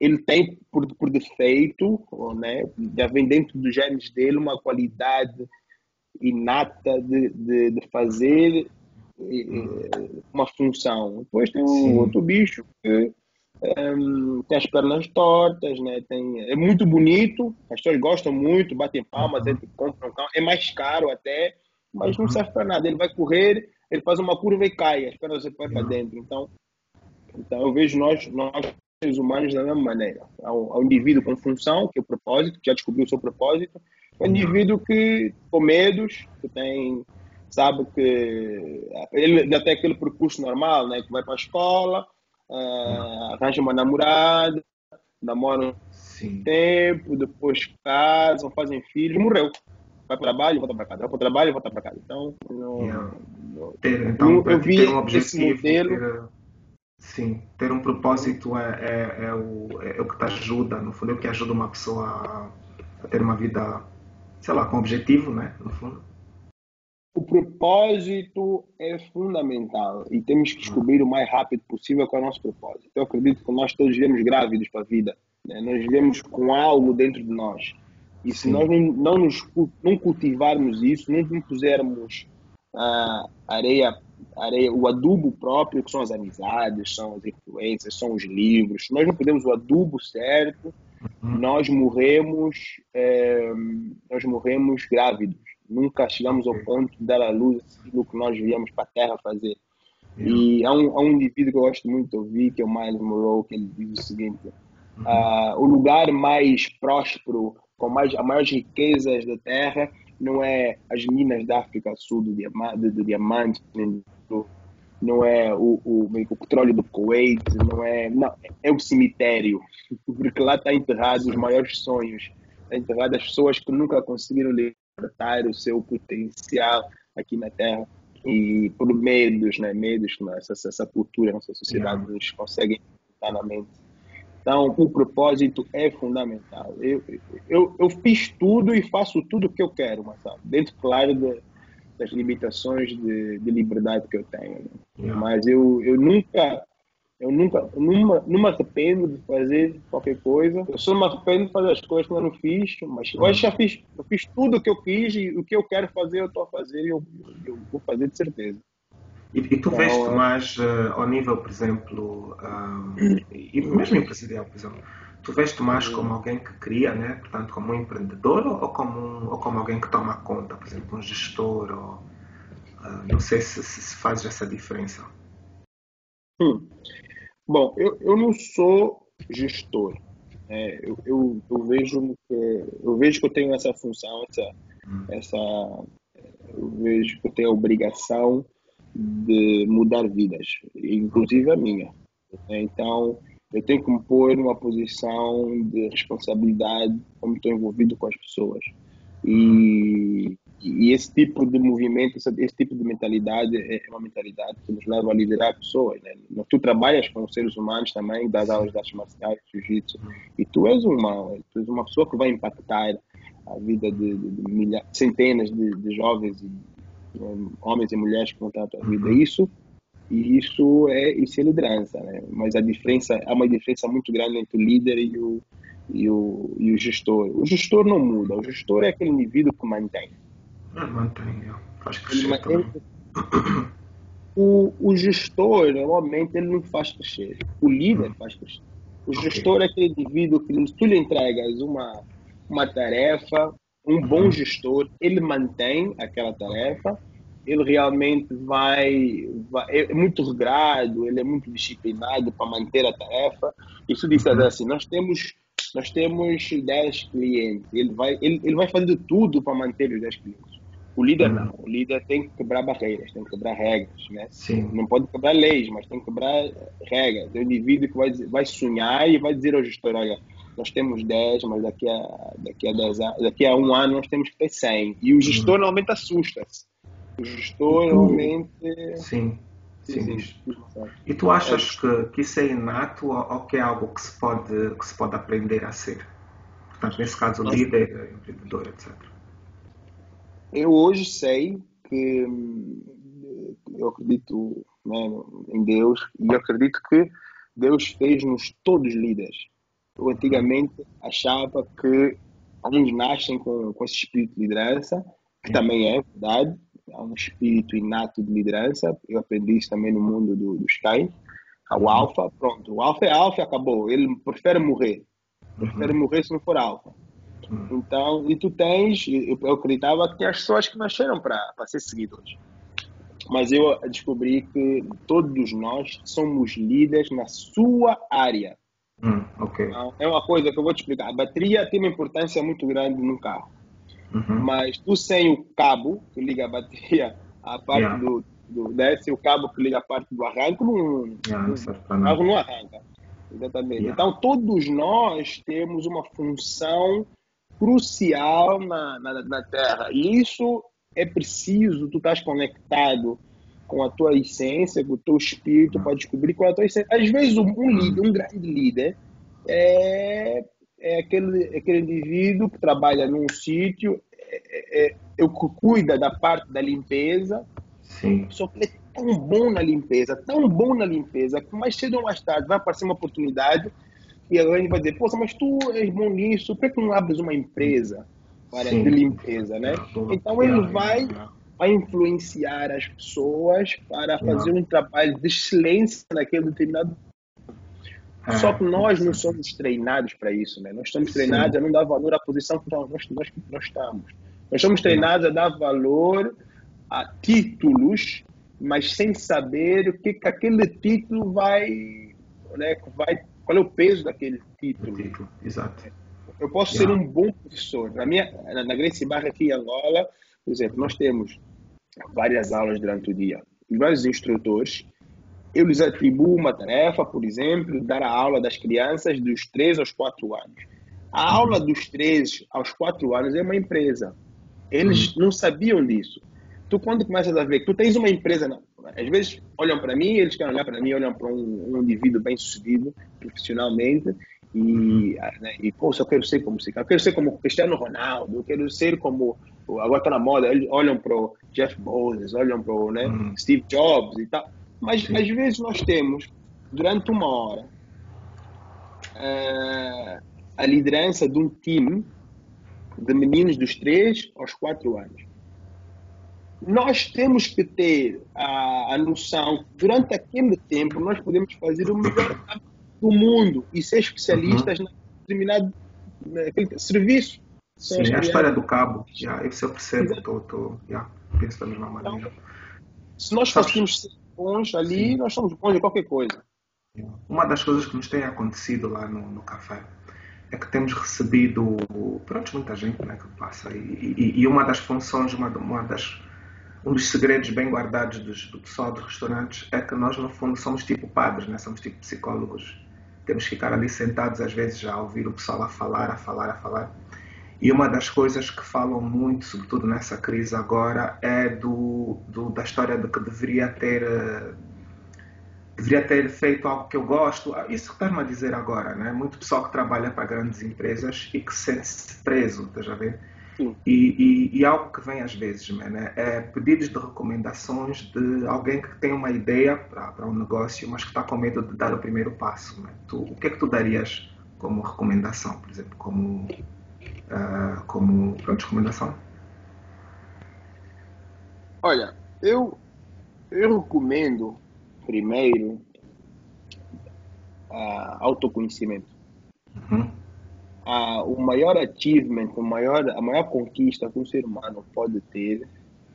ele tem por, por defeito, né, já vem dentro dos genes dele uma qualidade inata de, de, de fazer uma função. Depois tem um Sim. outro bicho que um, tem as pernas tortas, né? tem, é muito bonito, as pessoas gostam muito, batem palmas, uhum. compram um é mais caro até, mas uhum. não serve para nada. Ele vai correr, ele faz uma curva e cai, as pernas vai para dentro. Então, então eu vejo nós, nós seres humanos da mesma maneira. Há um, indivíduo com função, que é o propósito, que já descobriu o seu propósito, um indivíduo que com medos, que tem, sabe que ele tem aquele percurso normal, né, que vai para a escola, uh, arranja uma namorada, namoram um tempo, depois casam, fazem filhos, morreu. Vai para o trabalho, volta para casa. Vai para o trabalho, volta para casa. Então, não, yeah. ter, então eu, eu vi ter um objetivo, modelo. Ter, sim, ter um propósito é, é, é, o, é o que te ajuda, no fundo, é o que ajuda uma pessoa a, a ter uma vida, sei lá, com objetivo, né? No fundo. O propósito é fundamental e temos que descobrir o mais rápido possível qual é o nosso propósito. Eu acredito que nós todos vivemos grávidos para a vida. Né? Nós vivemos com algo dentro de nós. E se Sim. nós não, não, nos, não cultivarmos isso, não, não pusermos a areia, areia, o adubo próprio, que são as amizades, são as influências, são os livros, se nós não podemos o adubo certo, uhum. nós morremos, é, nós morremos grávidos Nunca chegamos ao ponto de dar a luz do que nós viemos para a Terra fazer. E há um, há um indivíduo que eu gosto muito de ouvir, que é o Miles Monroe, que ele diz o seguinte: uh, o lugar mais próspero, com mais, as maiores riquezas da Terra, não é as minas da África Sul do diamante, do diamante não é o, o, o, petróleo do Kuwait, não é, não, é o cemitério, porque lá está enterrado os maiores sonhos, está enterrado as pessoas que nunca conseguiram interpretar o seu potencial aqui na Terra e por medos, né, medos que essa, essa cultura, nossa sociedade yeah. nos consegue estar na mente. Então, o propósito é fundamental. Eu, eu, eu fiz tudo e faço tudo o que eu quero, mas sabe, dentro, claro, de, das limitações de, de, liberdade que eu tenho. Né? Yeah. Mas eu, eu nunca eu nunca, numa, não me arrependo de fazer qualquer coisa. Eu só me arrependo de fazer as coisas que eu não fiz, mas eu já fiz, eu fiz tudo o que eu quis e o que eu quero fazer, eu estou a fazer e eu, eu, vou fazer de certeza. E, e tu então, veste é... mais uh, ao nível, por exemplo, uh, e mesmo empresarial, por exemplo, tu veste mais como alguém que cria, né? portanto, como um empreendedor ou como, um, ou como alguém que toma conta, por exemplo, um gestor? Ou, uh, não sei se, se fazes essa diferença. Hum. Bom, eu, eu não sou gestor. É, eu, eu, eu, vejo que eu vejo que eu tenho essa função, essa, essa eu vejo que eu tenho a obrigação de mudar vidas, inclusive a minha. Então, eu tenho que me pôr numa posição de responsabilidade como estou envolvido com as pessoas. E e esse tipo de movimento, esse tipo de mentalidade é uma mentalidade que nos leva a liderar pessoas. Né? Tu trabalhas com seres humanos também, das aulas de artes marciais, jiu-jitsu, e tu és uma, tu és uma pessoa que vai impactar a vida de, de, de milhares, centenas de, de jovens, e, um, homens e mulheres que vão estar na tua vida. Isso e isso é isso é liderança, né? Mas a diferença há uma diferença muito grande entre o líder e o e o, e o gestor. O gestor não muda. O gestor é aquele indivíduo que mantém. É, mantém, faz crescer também. O, o gestor, normalmente, ele não faz crescer. O líder hum. faz crescer. O gestor okay. é aquele indivíduo que, se tu lhe entregas uma, uma tarefa, um bom uhum. gestor, ele mantém aquela tarefa, ele realmente vai, vai, é muito regrado, ele é muito disciplinado para manter a tarefa. Isso diz uhum. assim, nós temos nós temos 10 clientes, ele vai, ele, ele vai fazer tudo para manter os 10 clientes. O líder não. O líder tem que quebrar barreiras, tem que quebrar regras, né? Sim. Não pode quebrar leis, mas tem que quebrar regras. É o indivíduo que vai, vai sonhar e vai dizer ao gestor, olha, nós temos 10, mas daqui a, daqui a, 10, daqui a um ano nós temos que ter 100. E o gestor uhum. normalmente assusta-se. O gestor normalmente... Sim. Sim, sim. E tu achas que, que isso é inato ou, que é algo que se pode, que se pode aprender a ser? Portanto, nesse caso, líder, empreendedor, etc. Eu hoje sei que eu acredito né, em Deus e acredito que Deus fez-nos todos líderes. eu antigamente achava que alguns nascem com, com esse espírito de liderança, que também é verdade, há um espírito inato de liderança, eu aprendi isso também no mundo do, dos cães, o uhum. alfa, pronto, o alfa é alfa e acabou, ele prefere morrer, prefere uhum. morrer se não for alfa. Uhum. Então, e tu tens, eu, eu acreditava que tinha as pessoas que nasceram para ser seguidores. Mas eu descobri que todos nós somos líderes na sua área. Hum, okay. Então, é uma coisa que eu vou te explicar. A bateria tem uma importância muito grande no carro. Uhum. Mas tu sem o cabo que liga a bateria à parte yeah. do, do desce, o cabo que liga a parte do arranque, não, yeah, o carro não arranca. Exatamente. Yeah. Então todos nós temos uma função crucial na, na, na Terra. E isso é preciso, tu estás conectado com a tua essência, com o teu espírito, para descobrir qual é a tua essência. Às vezes, um, um líder, um grande líder, é, é aquele, aquele indivíduo que trabalha num sítio, é, é, é, cuida da parte da limpeza, Sim. só que ele é tão bom na limpeza, tão bom na limpeza, que mais cedo ou mais tarde vai aparecer uma oportunidade e alguém vai dizer, poxa, mas tu és bom nisso, por que não abres uma empresa para de limpeza, né? Então ele vai vai influenciar as pessoas para fazer um trabalho de excelência naquele determinado. É. Só que nós não somos treinados para isso, né? Nós somos treinados Sim. a não dar valor à posição que nós, nós, nós estamos. Nós somos treinados a dar valor a títulos, mas sem saber o que, que aquele título vai, né, vai. Qual é o peso daquele título? título. Exato. Eu posso yeah. ser um bom professor. Na minha, na Grécia Barra aqui em Angola, por exemplo, nós temos várias aulas durante o dia. Os vários instrutores, eu lhes atribuo uma tarefa, por exemplo, dar a aula das crianças dos 3 aos 4 anos. A aula dos 3 aos 4 anos é uma empresa. Eles uhum. não sabiam disso. Tu, quando começas a ver que tu tens uma empresa, não, às vezes olham para mim, eles querem olhar para mim, olham para um, um indivíduo bem sucedido profissionalmente e, uhum. né, e pô, eu quero ser como eu quero ser como Cristiano Ronaldo, eu quero ser como agora está na moda, olham para o Jeff Bezos, olham para o né, uhum. Steve Jobs e tal. Mas Sim. às vezes nós temos, durante uma hora, uh, a liderança de um time de meninos dos 3 aos 4 anos. Nós temos que ter a, a noção que durante aquele tempo nós podemos fazer o melhor do mundo e ser especialistas uhum. em determinado serviço. Sim, é a história do cabo. Yeah, isso eu percebo, tô, tô, yeah, penso da mesma maneira. Então, se nós conseguimos ser bons ali, Sim. nós somos bons em qualquer coisa. Uma das coisas que nos tem acontecido lá no, no café é que temos recebido, pronto, muita gente né, que passa. E, e, e, uma das funções, uma, uma das, um dos segredos bem guardados dos, do pessoal dos restaurantes é que nós, no fundo, somos tipo padres, né? somos tipo psicólogos. Temos que ficar ali sentados, às vezes, a ouvir o pessoal a falar, a falar, a falar. E uma das coisas que falam muito, sobretudo nessa crise agora, é do, do da história de que deveria ter eh, deveria ter feito algo que eu gosto. Ah, isso que está-me a dizer agora, né? Muito pessoal que trabalha para grandes empresas e que sente-se preso, estás a ver? E, e, e, algo que vem às vezes, né? é pedidos de recomendações de alguém que tem uma ideia para, para um negócio, mas que está com medo de dar o primeiro passo. Né? Tu, o que é que tu darias como recomendação, por exemplo, como uh, como pronto, recomendação? Olha, eu, eu recomendo primeiro uh, autoconhecimento. Uhum. O maior achievement, o maior, a maior conquista que um ser humano pode ter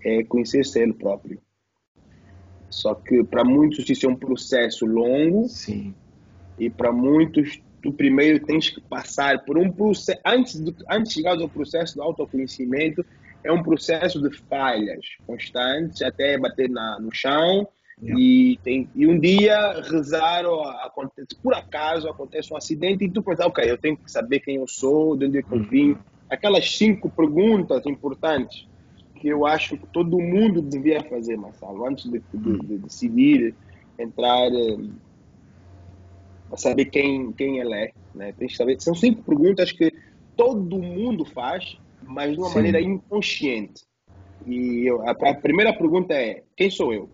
é conhecer-se ele próprio. Só que para muitos isso é um processo longo. Sim. E para muitos tu primeiro tens que passar por um processo, antes de, antes de chegar ao processo do autoconhecimento, é um processo de falhas constantes até bater na, no chão yeah. e, tem, e um dia rezar ou acontece, por acaso acontece um acidente e tu pensas, ok, eu tenho que saber quem eu sou, de onde é que eu uhum. vim. Aquelas cinco perguntas importantes que eu acho que todo mundo devia fazer, Marcelo, antes de, de, de decidir entrar eh, para saber quem, quem ela é. Né? Tem que saber. São cinco perguntas que todo mundo faz, mas de uma Sim. maneira inconsciente. E eu, a, a, primeira pergunta é: quem sou eu?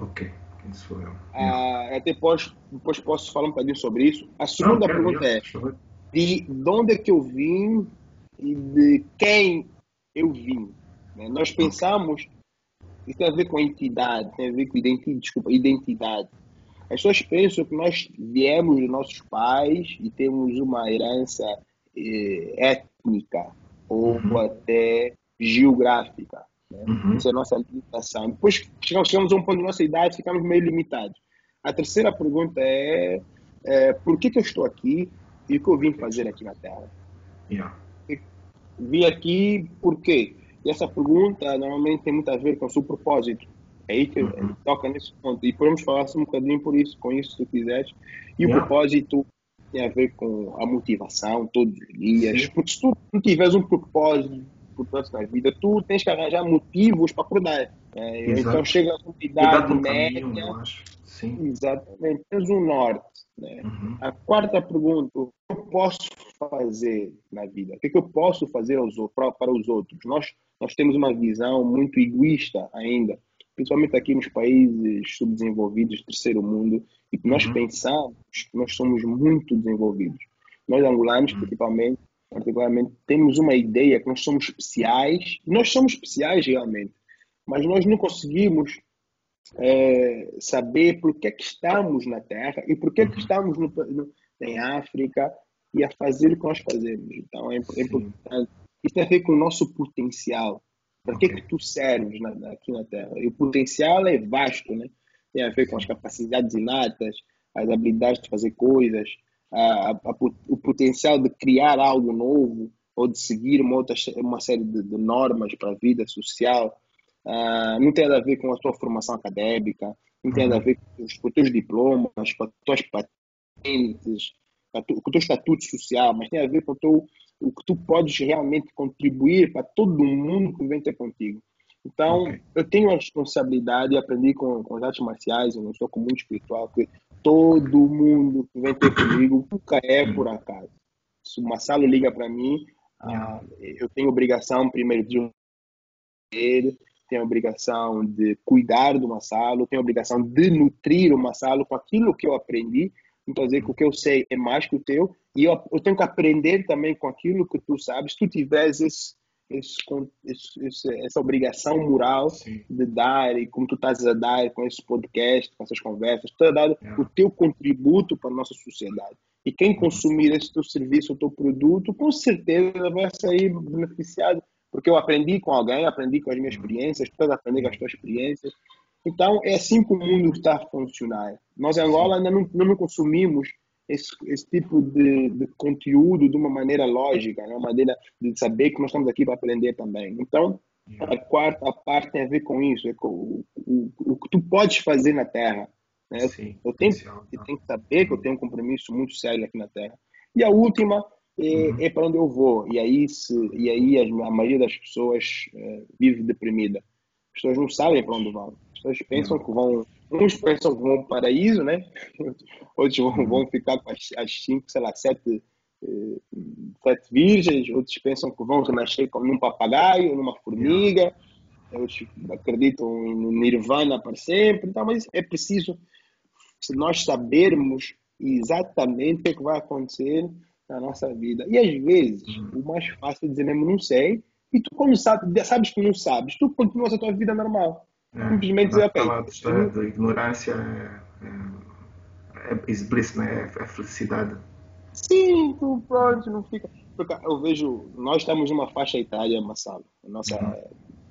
Ok, sou eu? Ah, até depois, depois posso falar um bocadinho sobre isso. A segunda Não, pergunta é: de, de onde é que eu vim e de quem eu vim. Né? Nós pensamos, isso tem a ver com entidade, tem a ver com identidade, desculpa, identidade. As pessoas pensam que nós viemos dos nossos pais e temos uma herança eh, étnica ou uhum. até geográfica. Né? Uhum. Essa é a nossa limitação. Depois chegamos, chegamos a um ponto da nossa idade ficamos meio limitados. A terceira pergunta é, é por que, que eu estou aqui e o que eu vim fazer aqui na Terra? Yeah. Vim aqui por quê? E essa pergunta normalmente tem muito a ver com o seu propósito. É aí que uhum. toca nesse ponto. E podemos falar um bocadinho por isso, com isso, se tu quiseres. E yeah. o propósito tem a ver com a motivação todos os dias. Sim. Porque se tu não tiveres um propósito, propósito na vida, tu tens que arranjar motivos para acordar. É, então chega a uma idade média. Caminho, Sim. Exatamente, tens um norte. Né? Uhum. A quarta pergunta: o que eu posso fazer na vida? O que, é que eu posso fazer aos, para, para os outros? Nós, nós temos uma visão muito egoísta ainda principalmente aqui nos países subdesenvolvidos, terceiro mundo, e que nós uhum. pensamos que nós somos muito desenvolvidos. Nós angolanos, uhum. principalmente, particularmente, temos uma ideia que nós somos especiais, nós somos especiais realmente, mas nós não conseguimos é, saber por que é que estamos na Terra e por que é que uhum. estamos no, no, em África e a fazer o que nós fazemos. Então é, é importante. Isso tem a ver com o nosso potencial. Para que, que tu serves na, na, aqui na Terra? E o potencial é vasto, né? Tem a ver com as capacidades inatas, as habilidades de fazer coisas, a, a, o potencial de criar algo novo ou de seguir uma, outra, uma série de, de normas para a vida social. Uh, não tem nada a ver com a tua formação acadêmica, não tem nada a uhum. ver com os, com os teus diplomas, com as tuas patentes, com, o teu estatuto social, mas tem a ver com o teu o que tu podes realmente contribuir para todo mundo que vem ter contigo. Então, okay. eu tenho a responsabilidade, aprendi com, com as artes marciais, eu não sou com muito espiritual, que todo mundo que vem ter comigo nunca é por acaso. Se uma sala liga para mim, ah, eu tenho obrigação, primeiro, de ele, tenho obrigação de cuidar de uma sala, tenho obrigação de nutrir uma sala com aquilo que eu aprendi. Então, dizer que o que eu sei é mais que o teu, e eu, eu, tenho que aprender também com aquilo que tu sabes. Se tu tiveres esse, esse, esse, essa obrigação moral Sim. de dar, e como tu estás a dar com esse podcast, com essas conversas, tu estás a dar é. o teu contributo para a nossa sociedade. E quem consumir esse teu serviço, o teu produto, com certeza vai sair beneficiado. Porque eu aprendi com alguém, aprendi com as minhas experiências, tu estás a aprender com as tuas experiências. Então, é assim que o mundo está a funcionar. Nós, em Angola, ainda não, não consumimos esse, esse tipo de, de, conteúdo de uma maneira lógica, né? uma maneira de saber que nós estamos aqui para aprender também. Então, a quarta parte tem a ver com isso, é com o, o, o que tu podes fazer na Terra. Né? Sim, eu, tenho, eu tenho que saber que eu tenho um compromisso muito sério aqui na Terra. E a última é, uhum. é para onde eu vou. E aí, se, e aí a maioria das pessoas é, vive deprimida. As pessoas não sabem para onde vão. As pessoas pensam uhum. que vão Uns pensam que vão para o paraíso, né? Outros vão, vão ficar com as, as cinco, sei lá, sete, eh, sete virgens. Outros pensam que vão renascer como num papagaio, numa formiga. Outros acreditam no nirvana para sempre. Então, mas é preciso, se nós sabermos exatamente o que, é que vai acontecer na nossa vida. E às vezes, uhum. o mais fácil é dizer mesmo, não sei. E tu, quando sabe, sabes que não sabes, tu continuas a tua vida normal. É, Simplesmente dizer, ok. Da, da ignorância é, é, é bliss, né? É, é felicidade. Sim, tu pronto, não fica. Porque eu vejo, nós estamos numa faixa etária, Massalo. Nossa, uhum.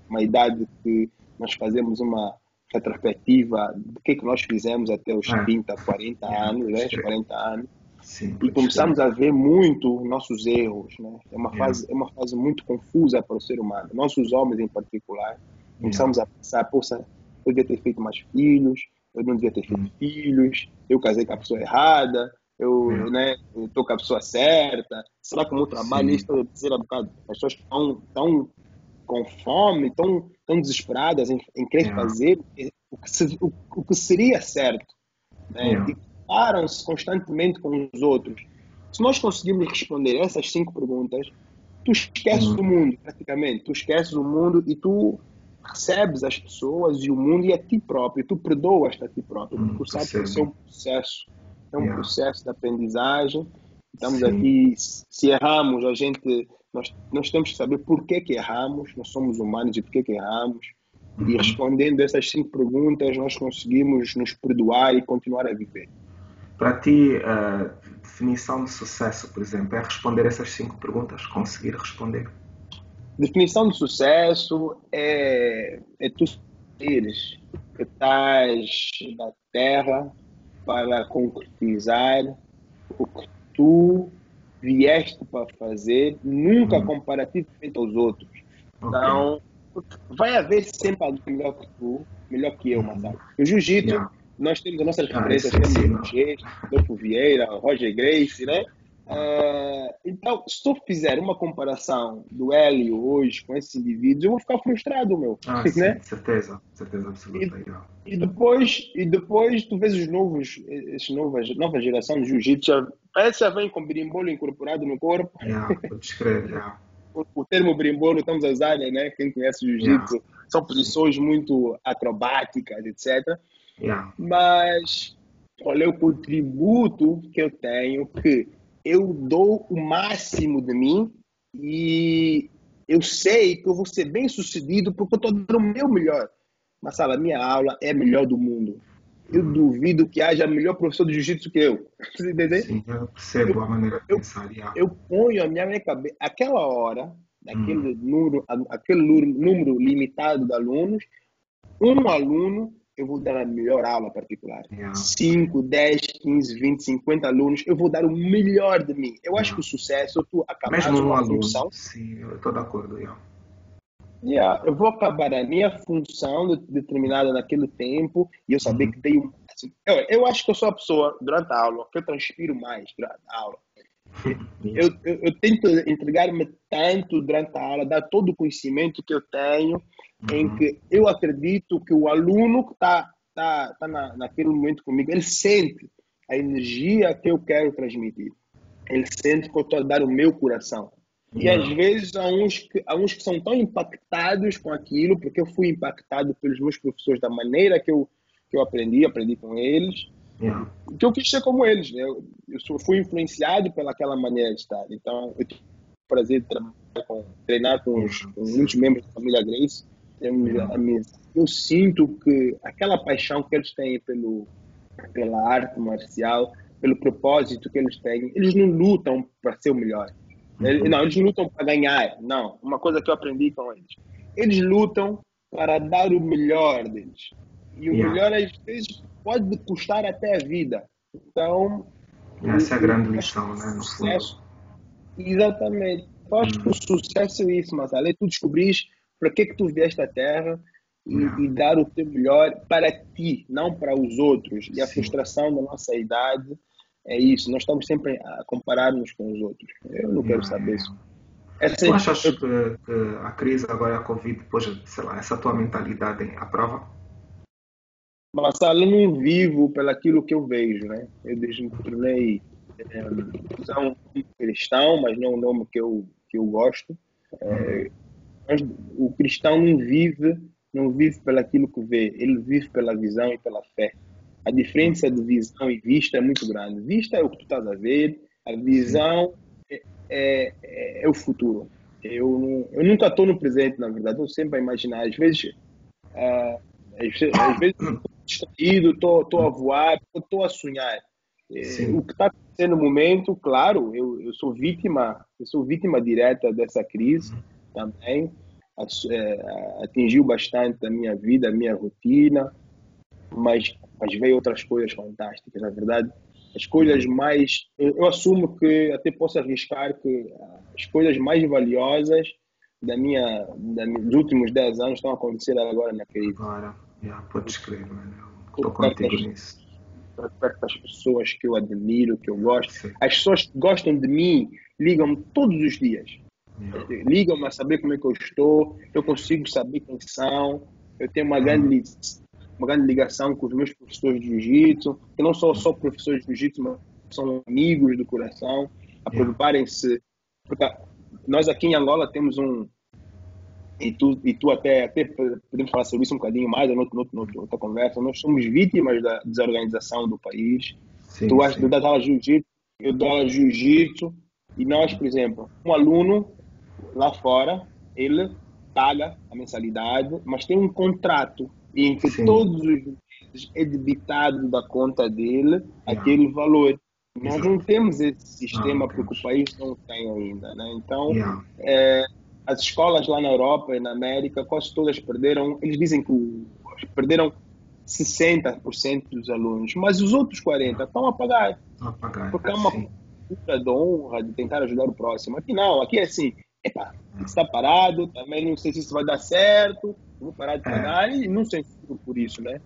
uma idade que nós fazemos uma retrospectiva do que, que nós fizemos até os é. 30, 40 anos, né? 40 anos. Sim, e começamos a ver muito nossos erros, né? É uma fase, é uma fase muito confusa para o ser humano, nossos homens em particular. Começamos a pensar, poxa, eu devia ter feito mais filhos, eu não devia ter feito uhum. filhos, eu casei com a pessoa errada, eu uhum. né, estou com a pessoa certa. Será que o meu trabalho, isso é dizer a bocado, as pessoas estão tão com fome, estão tão desesperadas em, em querer fazer o que, se, o, o, que seria certo. Né? E param-se constantemente com os outros. Se nós conseguirmos responder essas cinco perguntas, tu esqueces uhum. o mundo, praticamente. Tu esqueces o mundo e tu recebes as pessoas e o mundo e a ti próprio, tu perdoas a ti próprio, hum, tu sabes que isso é um processo, é um yeah. processo de aprendizagem Estamos Sim. aqui, se erramos, a gente, nós, nós temos que saber por que, erramos, nós somos humanos e por que, que erramos. Uhum. E respondendo essas cinco perguntas, nós conseguimos nos perdoar e continuar a viver. Para ti, a definição de sucesso, por exemplo, é responder essas cinco perguntas, conseguir responder? Definição de sucesso é, é tu seres que estás na Terra para concretizar o que tu vieste para fazer, nunca uhum. comparativamente aos outros. Okay. Então, vai haver sempre alguém melhor que tu, melhor que eu, mas O jiu-jitsu, yeah. nós temos as nossas ah, referências, temos o Adolfo Vieira, Roger Grace, né? Uh, então, se tu fizer uma comparação do Hélio hoje com esses indivíduos, eu vou ficar frustrado, meu. Ah, né? sim, certeza, certeza absoluta. E, e, depois, e depois tu vês os novos, essa nova, nova geração de jiu-jitsu, parece que já vem com berimbolo incorporado no corpo. Yeah, descrever, yeah. o, o, termo berimbolo estamos a usar, né? Quem conhece jiu-jitsu, yeah. são posições muito acrobáticas, etc. Yeah. Mas olha o contributo que eu tenho que eu dou o máximo de mim e eu sei que eu vou ser bem sucedido porque eu estou dando o meu melhor. Mas, sabe, a minha aula é a melhor do mundo. Eu duvido que haja melhor professor de jiu-jitsu que eu. Você entendeu? Sim, eu percebo eu, a maneira de pensar. Eu, eu ponho a minha, minha cabeça, aquela hora, daquele hum. número, aquele número limitado de alunos, um aluno eu vou dar a melhor aula particular. Yeah. 5, 10, 15, 20, 50 alunos, eu vou dar o melhor de mim. Eu acho que o sucesso, tu acabar Mesmo uma função. Sim, eu estou de acordo. Yeah. Yeah, eu vou acabar a minha função determinada naquele tempo e eu saber uhum. que tenho. Assim, eu, eu acho que eu sou a pessoa, durante a aula, que eu transpiro mais durante a aula. Eu, eu, eu, tento entregar-me tanto durante a aula, dar todo o conhecimento que eu tenho, uhum. em que eu acredito que o aluno que está tá, tá na, naquele momento comigo, ele sente a energia que eu quero transmitir. Ele sente que eu estou a dar o meu coração. E às vezes há uns, que, há uns que são tão impactados com aquilo, porque eu fui impactado pelos meus professores da maneira que eu, que eu aprendi, aprendi com eles, Yeah. Que eu quis ser como eles. Né? Eu, eu fui influenciado pelaquela maneira de estar. Então, eu tive o prazer de trabalhar com, treinar com, os, com muitos membros da família Grace. Eu sinto que aquela paixão que eles têm pelo, pela arte marcial, pelo propósito que eles têm, eles não lutam para ser o melhor. Eles, uhum. não, eles lutam para ganhar. Não, uma coisa que eu aprendi com eles. Eles lutam para dar o melhor deles. E o yeah. melhor, às vezes, pode custar até a vida. Então. Essa é a grande lição, né? No sucesso, exatamente. Eu acho que o sucesso é isso, mas além de tu descobrir para que, que tu vieste à Terra e, e, dar o teu melhor para ti, não para os outros. E a Sim. frustração da nossa idade é isso. Nós estamos sempre a comparar-nos com os outros. Eu não quero saber isso. Essa tu achas que, que, a crise agora, a Covid, depois, sei lá, essa tua mentalidade à prova? Mas eu não vivo pelaquilo que eu vejo, né? Eu desde me tornei é, um cristão, mas não é um nome que eu, que eu gosto. É, mas o cristão não vive, não vive pelaquilo que vê, ele vive pela visão e pela fé. A diferença de visão e vista é muito grande. Vista é o que tu estás a ver, a visão é, é, é o futuro. Eu, eu nunca estou no presente, na verdade, eu sempre a imaginar. Às vezes, uh, às, vezes distraído, estou a voar, estou a sonhar. É, o que está acontecendo no momento, claro, eu, eu sou vítima, eu sou vítima direta dessa crise também. É, atingiu bastante a minha vida, a minha rotina, mas, mas veio outras coisas fantásticas, na verdade. As coisas mais. Eu, eu assumo que até posso arriscar que as coisas mais valiosas da minha, da, dos últimos 10 anos estão acontecendo agora na crise. Agora. Yeah, pode escrever, mano. Estou contigo nisso. Perto das pessoas que eu admiro, que eu gosto. Sim. As pessoas que gostam de mim ligam-me todos os dias. Yeah. Ligam-me a saber como é que eu estou, eu consigo saber quem são. Eu tenho uma, grande, uma grande ligação com os meus professores de jiu-jitsu, que não são só professores de jiu-jitsu, mas são amigos do coração. A preocuparem-se. Porque nós aqui em Angola temos um, e tu, e tu até, até podemos falar sobre isso um bocadinho mais em outra conversa, nós somos vítimas da desorganização do país. Sim, tu, sim. das aulas de jiu-jitsu, eu dou aula jiu-jitsu e nós, por exemplo, um aluno lá fora, ele paga a mensalidade, mas tem um contrato em que Sim. todos os meses é debitado da conta dele yeah. aquele valor. Nós não temos esse sistema não, porque o país não tem ainda, né? Então, yeah. é, as escolas lá na Europa e na América, quase todas perderam, eles dizem que perderam 60% dos alunos, mas os outros 40% estão a pagar. A pagar porque é uma cultura de honra de tentar ajudar o próximo. Aqui não, aqui é assim, epa, está parado, também não sei se isso vai dar certo, vou parar de é. pagar é. e não sei por isso, né?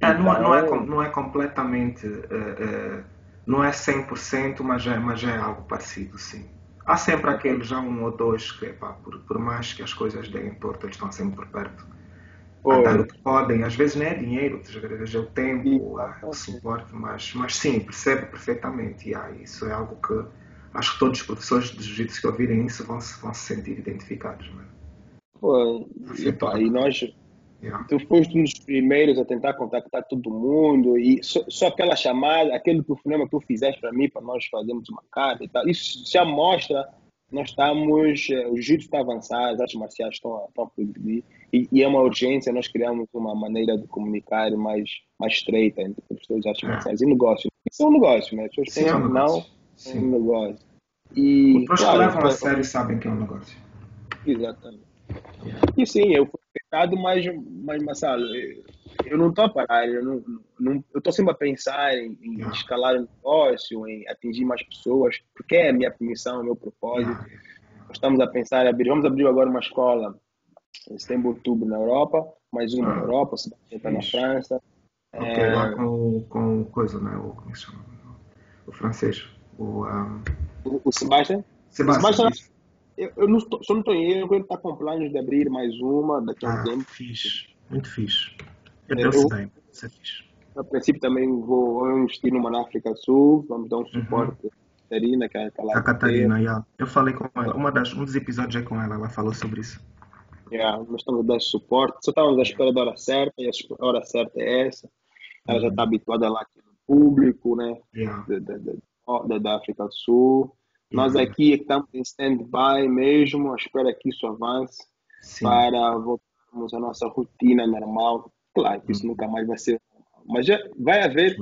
É, então, não, não, é, então, não é completamente, uh, uh, não é 100%, mas é, mas é algo parecido, sim. Há sempre aqueles, já um ou dois, que epá, por, por mais que as coisas deem torto, eles estão sempre por perto. Dar o que podem, às vezes não é dinheiro, às vezes é o tempo, o suporte, mas, mas sim, percebo perfeitamente. E ah, isso é algo que acho que todos os professores de jiu-jitsu que ouvirem isso vão se, vão se sentir identificados. Mano. Pô, e, pá, e nós, yeah. tu foste um dos primeiros a tentar contactar todo mundo e só, só aquela chamada, aquele telefonema que tu fizeste para mim, para nós fazermos uma carta e tal, isso já mostra nós estamos, eh, o jiu-jitsu está avançado, as artes marciais estão, estão a progredir e, e, é uma urgência nós criamos uma maneira de comunicar mais, mais estreita entre professores de artes é. marciais e negócio. Isso é um negócio, né? As pessoas pensam é um não, é um negócio. E, Os claro, levam a sério sabem que é um negócio. Exatamente. E sim, eu fui mas, mas Marcelo, eu não estou a parar, eu não, não eu estou sempre a pensar em, em yeah. escalar o um negócio, em atingir mais pessoas, porque é a minha missão, é o meu propósito. Yeah. Estamos a pensar, abrir, vamos abrir agora uma escola em setembro, outubro na Europa, mais uma na Europa, está na França. Ok, é... lá com, com coisa, né? O, como é se chama? O francês. O, um... o, o Sebastian? Sebastian. Sebastian eu, eu não estou, só não estou em erro, ele está com planos de abrir mais uma daqui a um ah, tempo. Fixe, muito fixe. Eu, eu penso bem, isso é fixe. A princípio também vou, investir numa na África do Sul, vamos dar um uhum. suporte uhum. a Catarina, que é aquela. A Catarina, yeah. eu falei com ela, uma das, um dos episódios é com ela, ela falou sobre isso. Yeah, nós estamos a dar suporte, só estávamos à espera da hora certa, e a hora certa é essa. Ela uhum. já está habituada lá aqui no público, né? Yeah. Da, da, da, da África do Sul. Nós uhum. aqui estamos em stand-by mesmo, à espera que isso avance Sim. para voltarmos à nossa rotina normal. Claro que isso uhum. nunca mais vai ser normal, mas já vai haver.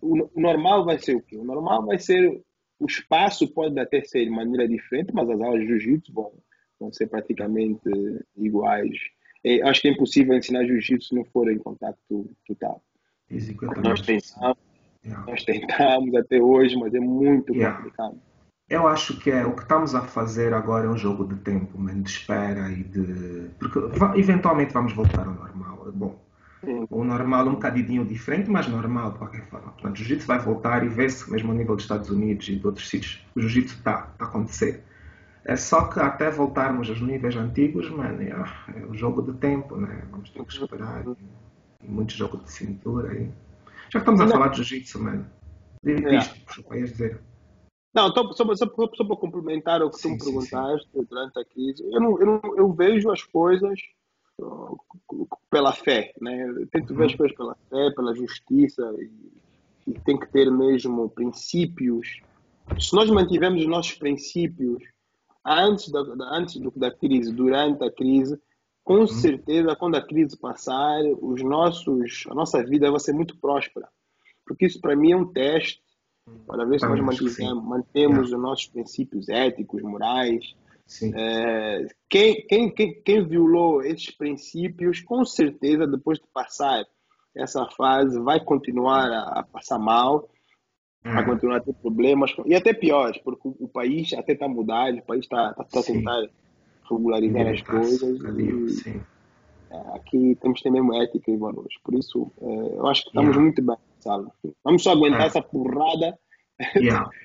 O, normal vai ser o quê? O normal vai ser. O espaço pode até ser de maneira diferente, mas as aulas de jiu-jitsu vão, vão ser praticamente iguais. E acho que é impossível ensinar jiu-jitsu se não for em contato total. Nós tentamos, yeah. nós tentamos até hoje, mas é muito yeah. complicado. Eu acho que é o que estamos a fazer agora é um jogo de tempo, de espera e de. Porque eventualmente vamos voltar ao normal. Bom, o normal um bocadinho diferente, mas normal de qualquer forma. Portanto, o jiu-jitsu vai voltar e vê-se mesmo a nível dos Estados Unidos e de outros sítios. O jiu-jitsu está tá a acontecer. É só que até voltarmos aos níveis antigos, mano, é, é um jogo de tempo, né? Vamos ter que esperar. E, muito jogo de cintura. E... Já que estamos a falar de jiu-jitsu, mano. Diz, yeah. desculpa, ias dizer. Não, só, só, só, só para complementar o que sim, tu me perguntaste sim, sim. durante a crise, eu, não, eu, não, eu vejo as coisas pela fé, né? Eu tento uhum. ver as uhum. coisas pela fé, pela justiça e, e, tem que ter mesmo princípios. Se nós mantivermos os nossos princípios antes da, antes do, da crise, durante a crise, com uhum. certeza, quando a crise passar, os nossos, a nossa vida vai ser muito próspera. Porque isso, para mim, é um teste para ver se nós mantemos, mantemos os nossos princípios éticos, morais. É, quem, quem, quem, quem violou esses princípios, com certeza, depois de passar essa fase, vai continuar a, a passar mal, vai hum. continuar a ter problemas, e até piores, porque o, o país até está mudado, o país está tá, tá a tentar regularizar as coisas. E, é, aqui temos que ter mesmo ética e valores. Por isso, é, eu acho que estamos yeah. muito bem sabe? Vamos só aguentar é. essa porrada. Yeah.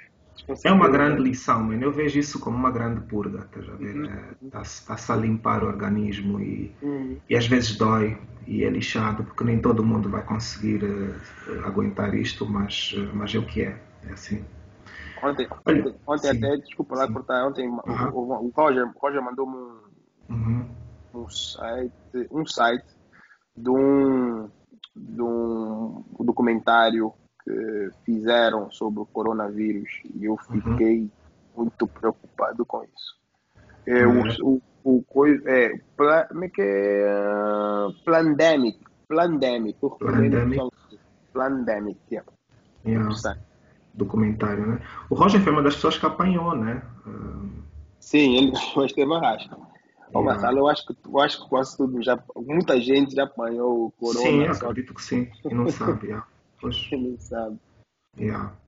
É uma grande lição, mano. Eu vejo isso como uma grande purga, tá a ver? Está-se uhum. é, tá a limpar o organismo e, uhum. e às vezes dói e é lixado, porque nem todo mundo vai conseguir uh, aguentar isto, mas, uh, mas é o que é. É assim. Ontem, Olha, ontem, até, desculpa lá cortar, ontem uhum. o, o, Roger, o Roger mandou-me um, uhum. um, site, um site de um de um documentário que fizeram sobre o coronavírus e eu uhum. fiquei uhum. muito preocupado com isso. É, uhum. o, o, o coisa é, pla, como é que é? Plandemic. Plandemic. Plandemic. Plandemic, yeah. yeah. Documentário, né? O Roger foi uma das pessoas que apanhou, né? Sim, ele foi extrema rasca. Ô, Marcelo, eu acho que eu acho que quase tudo já, muita gente já apanhou o corona. Sim, acredito que sim. E não sabe, yeah. Pois. não sabe. Yeah.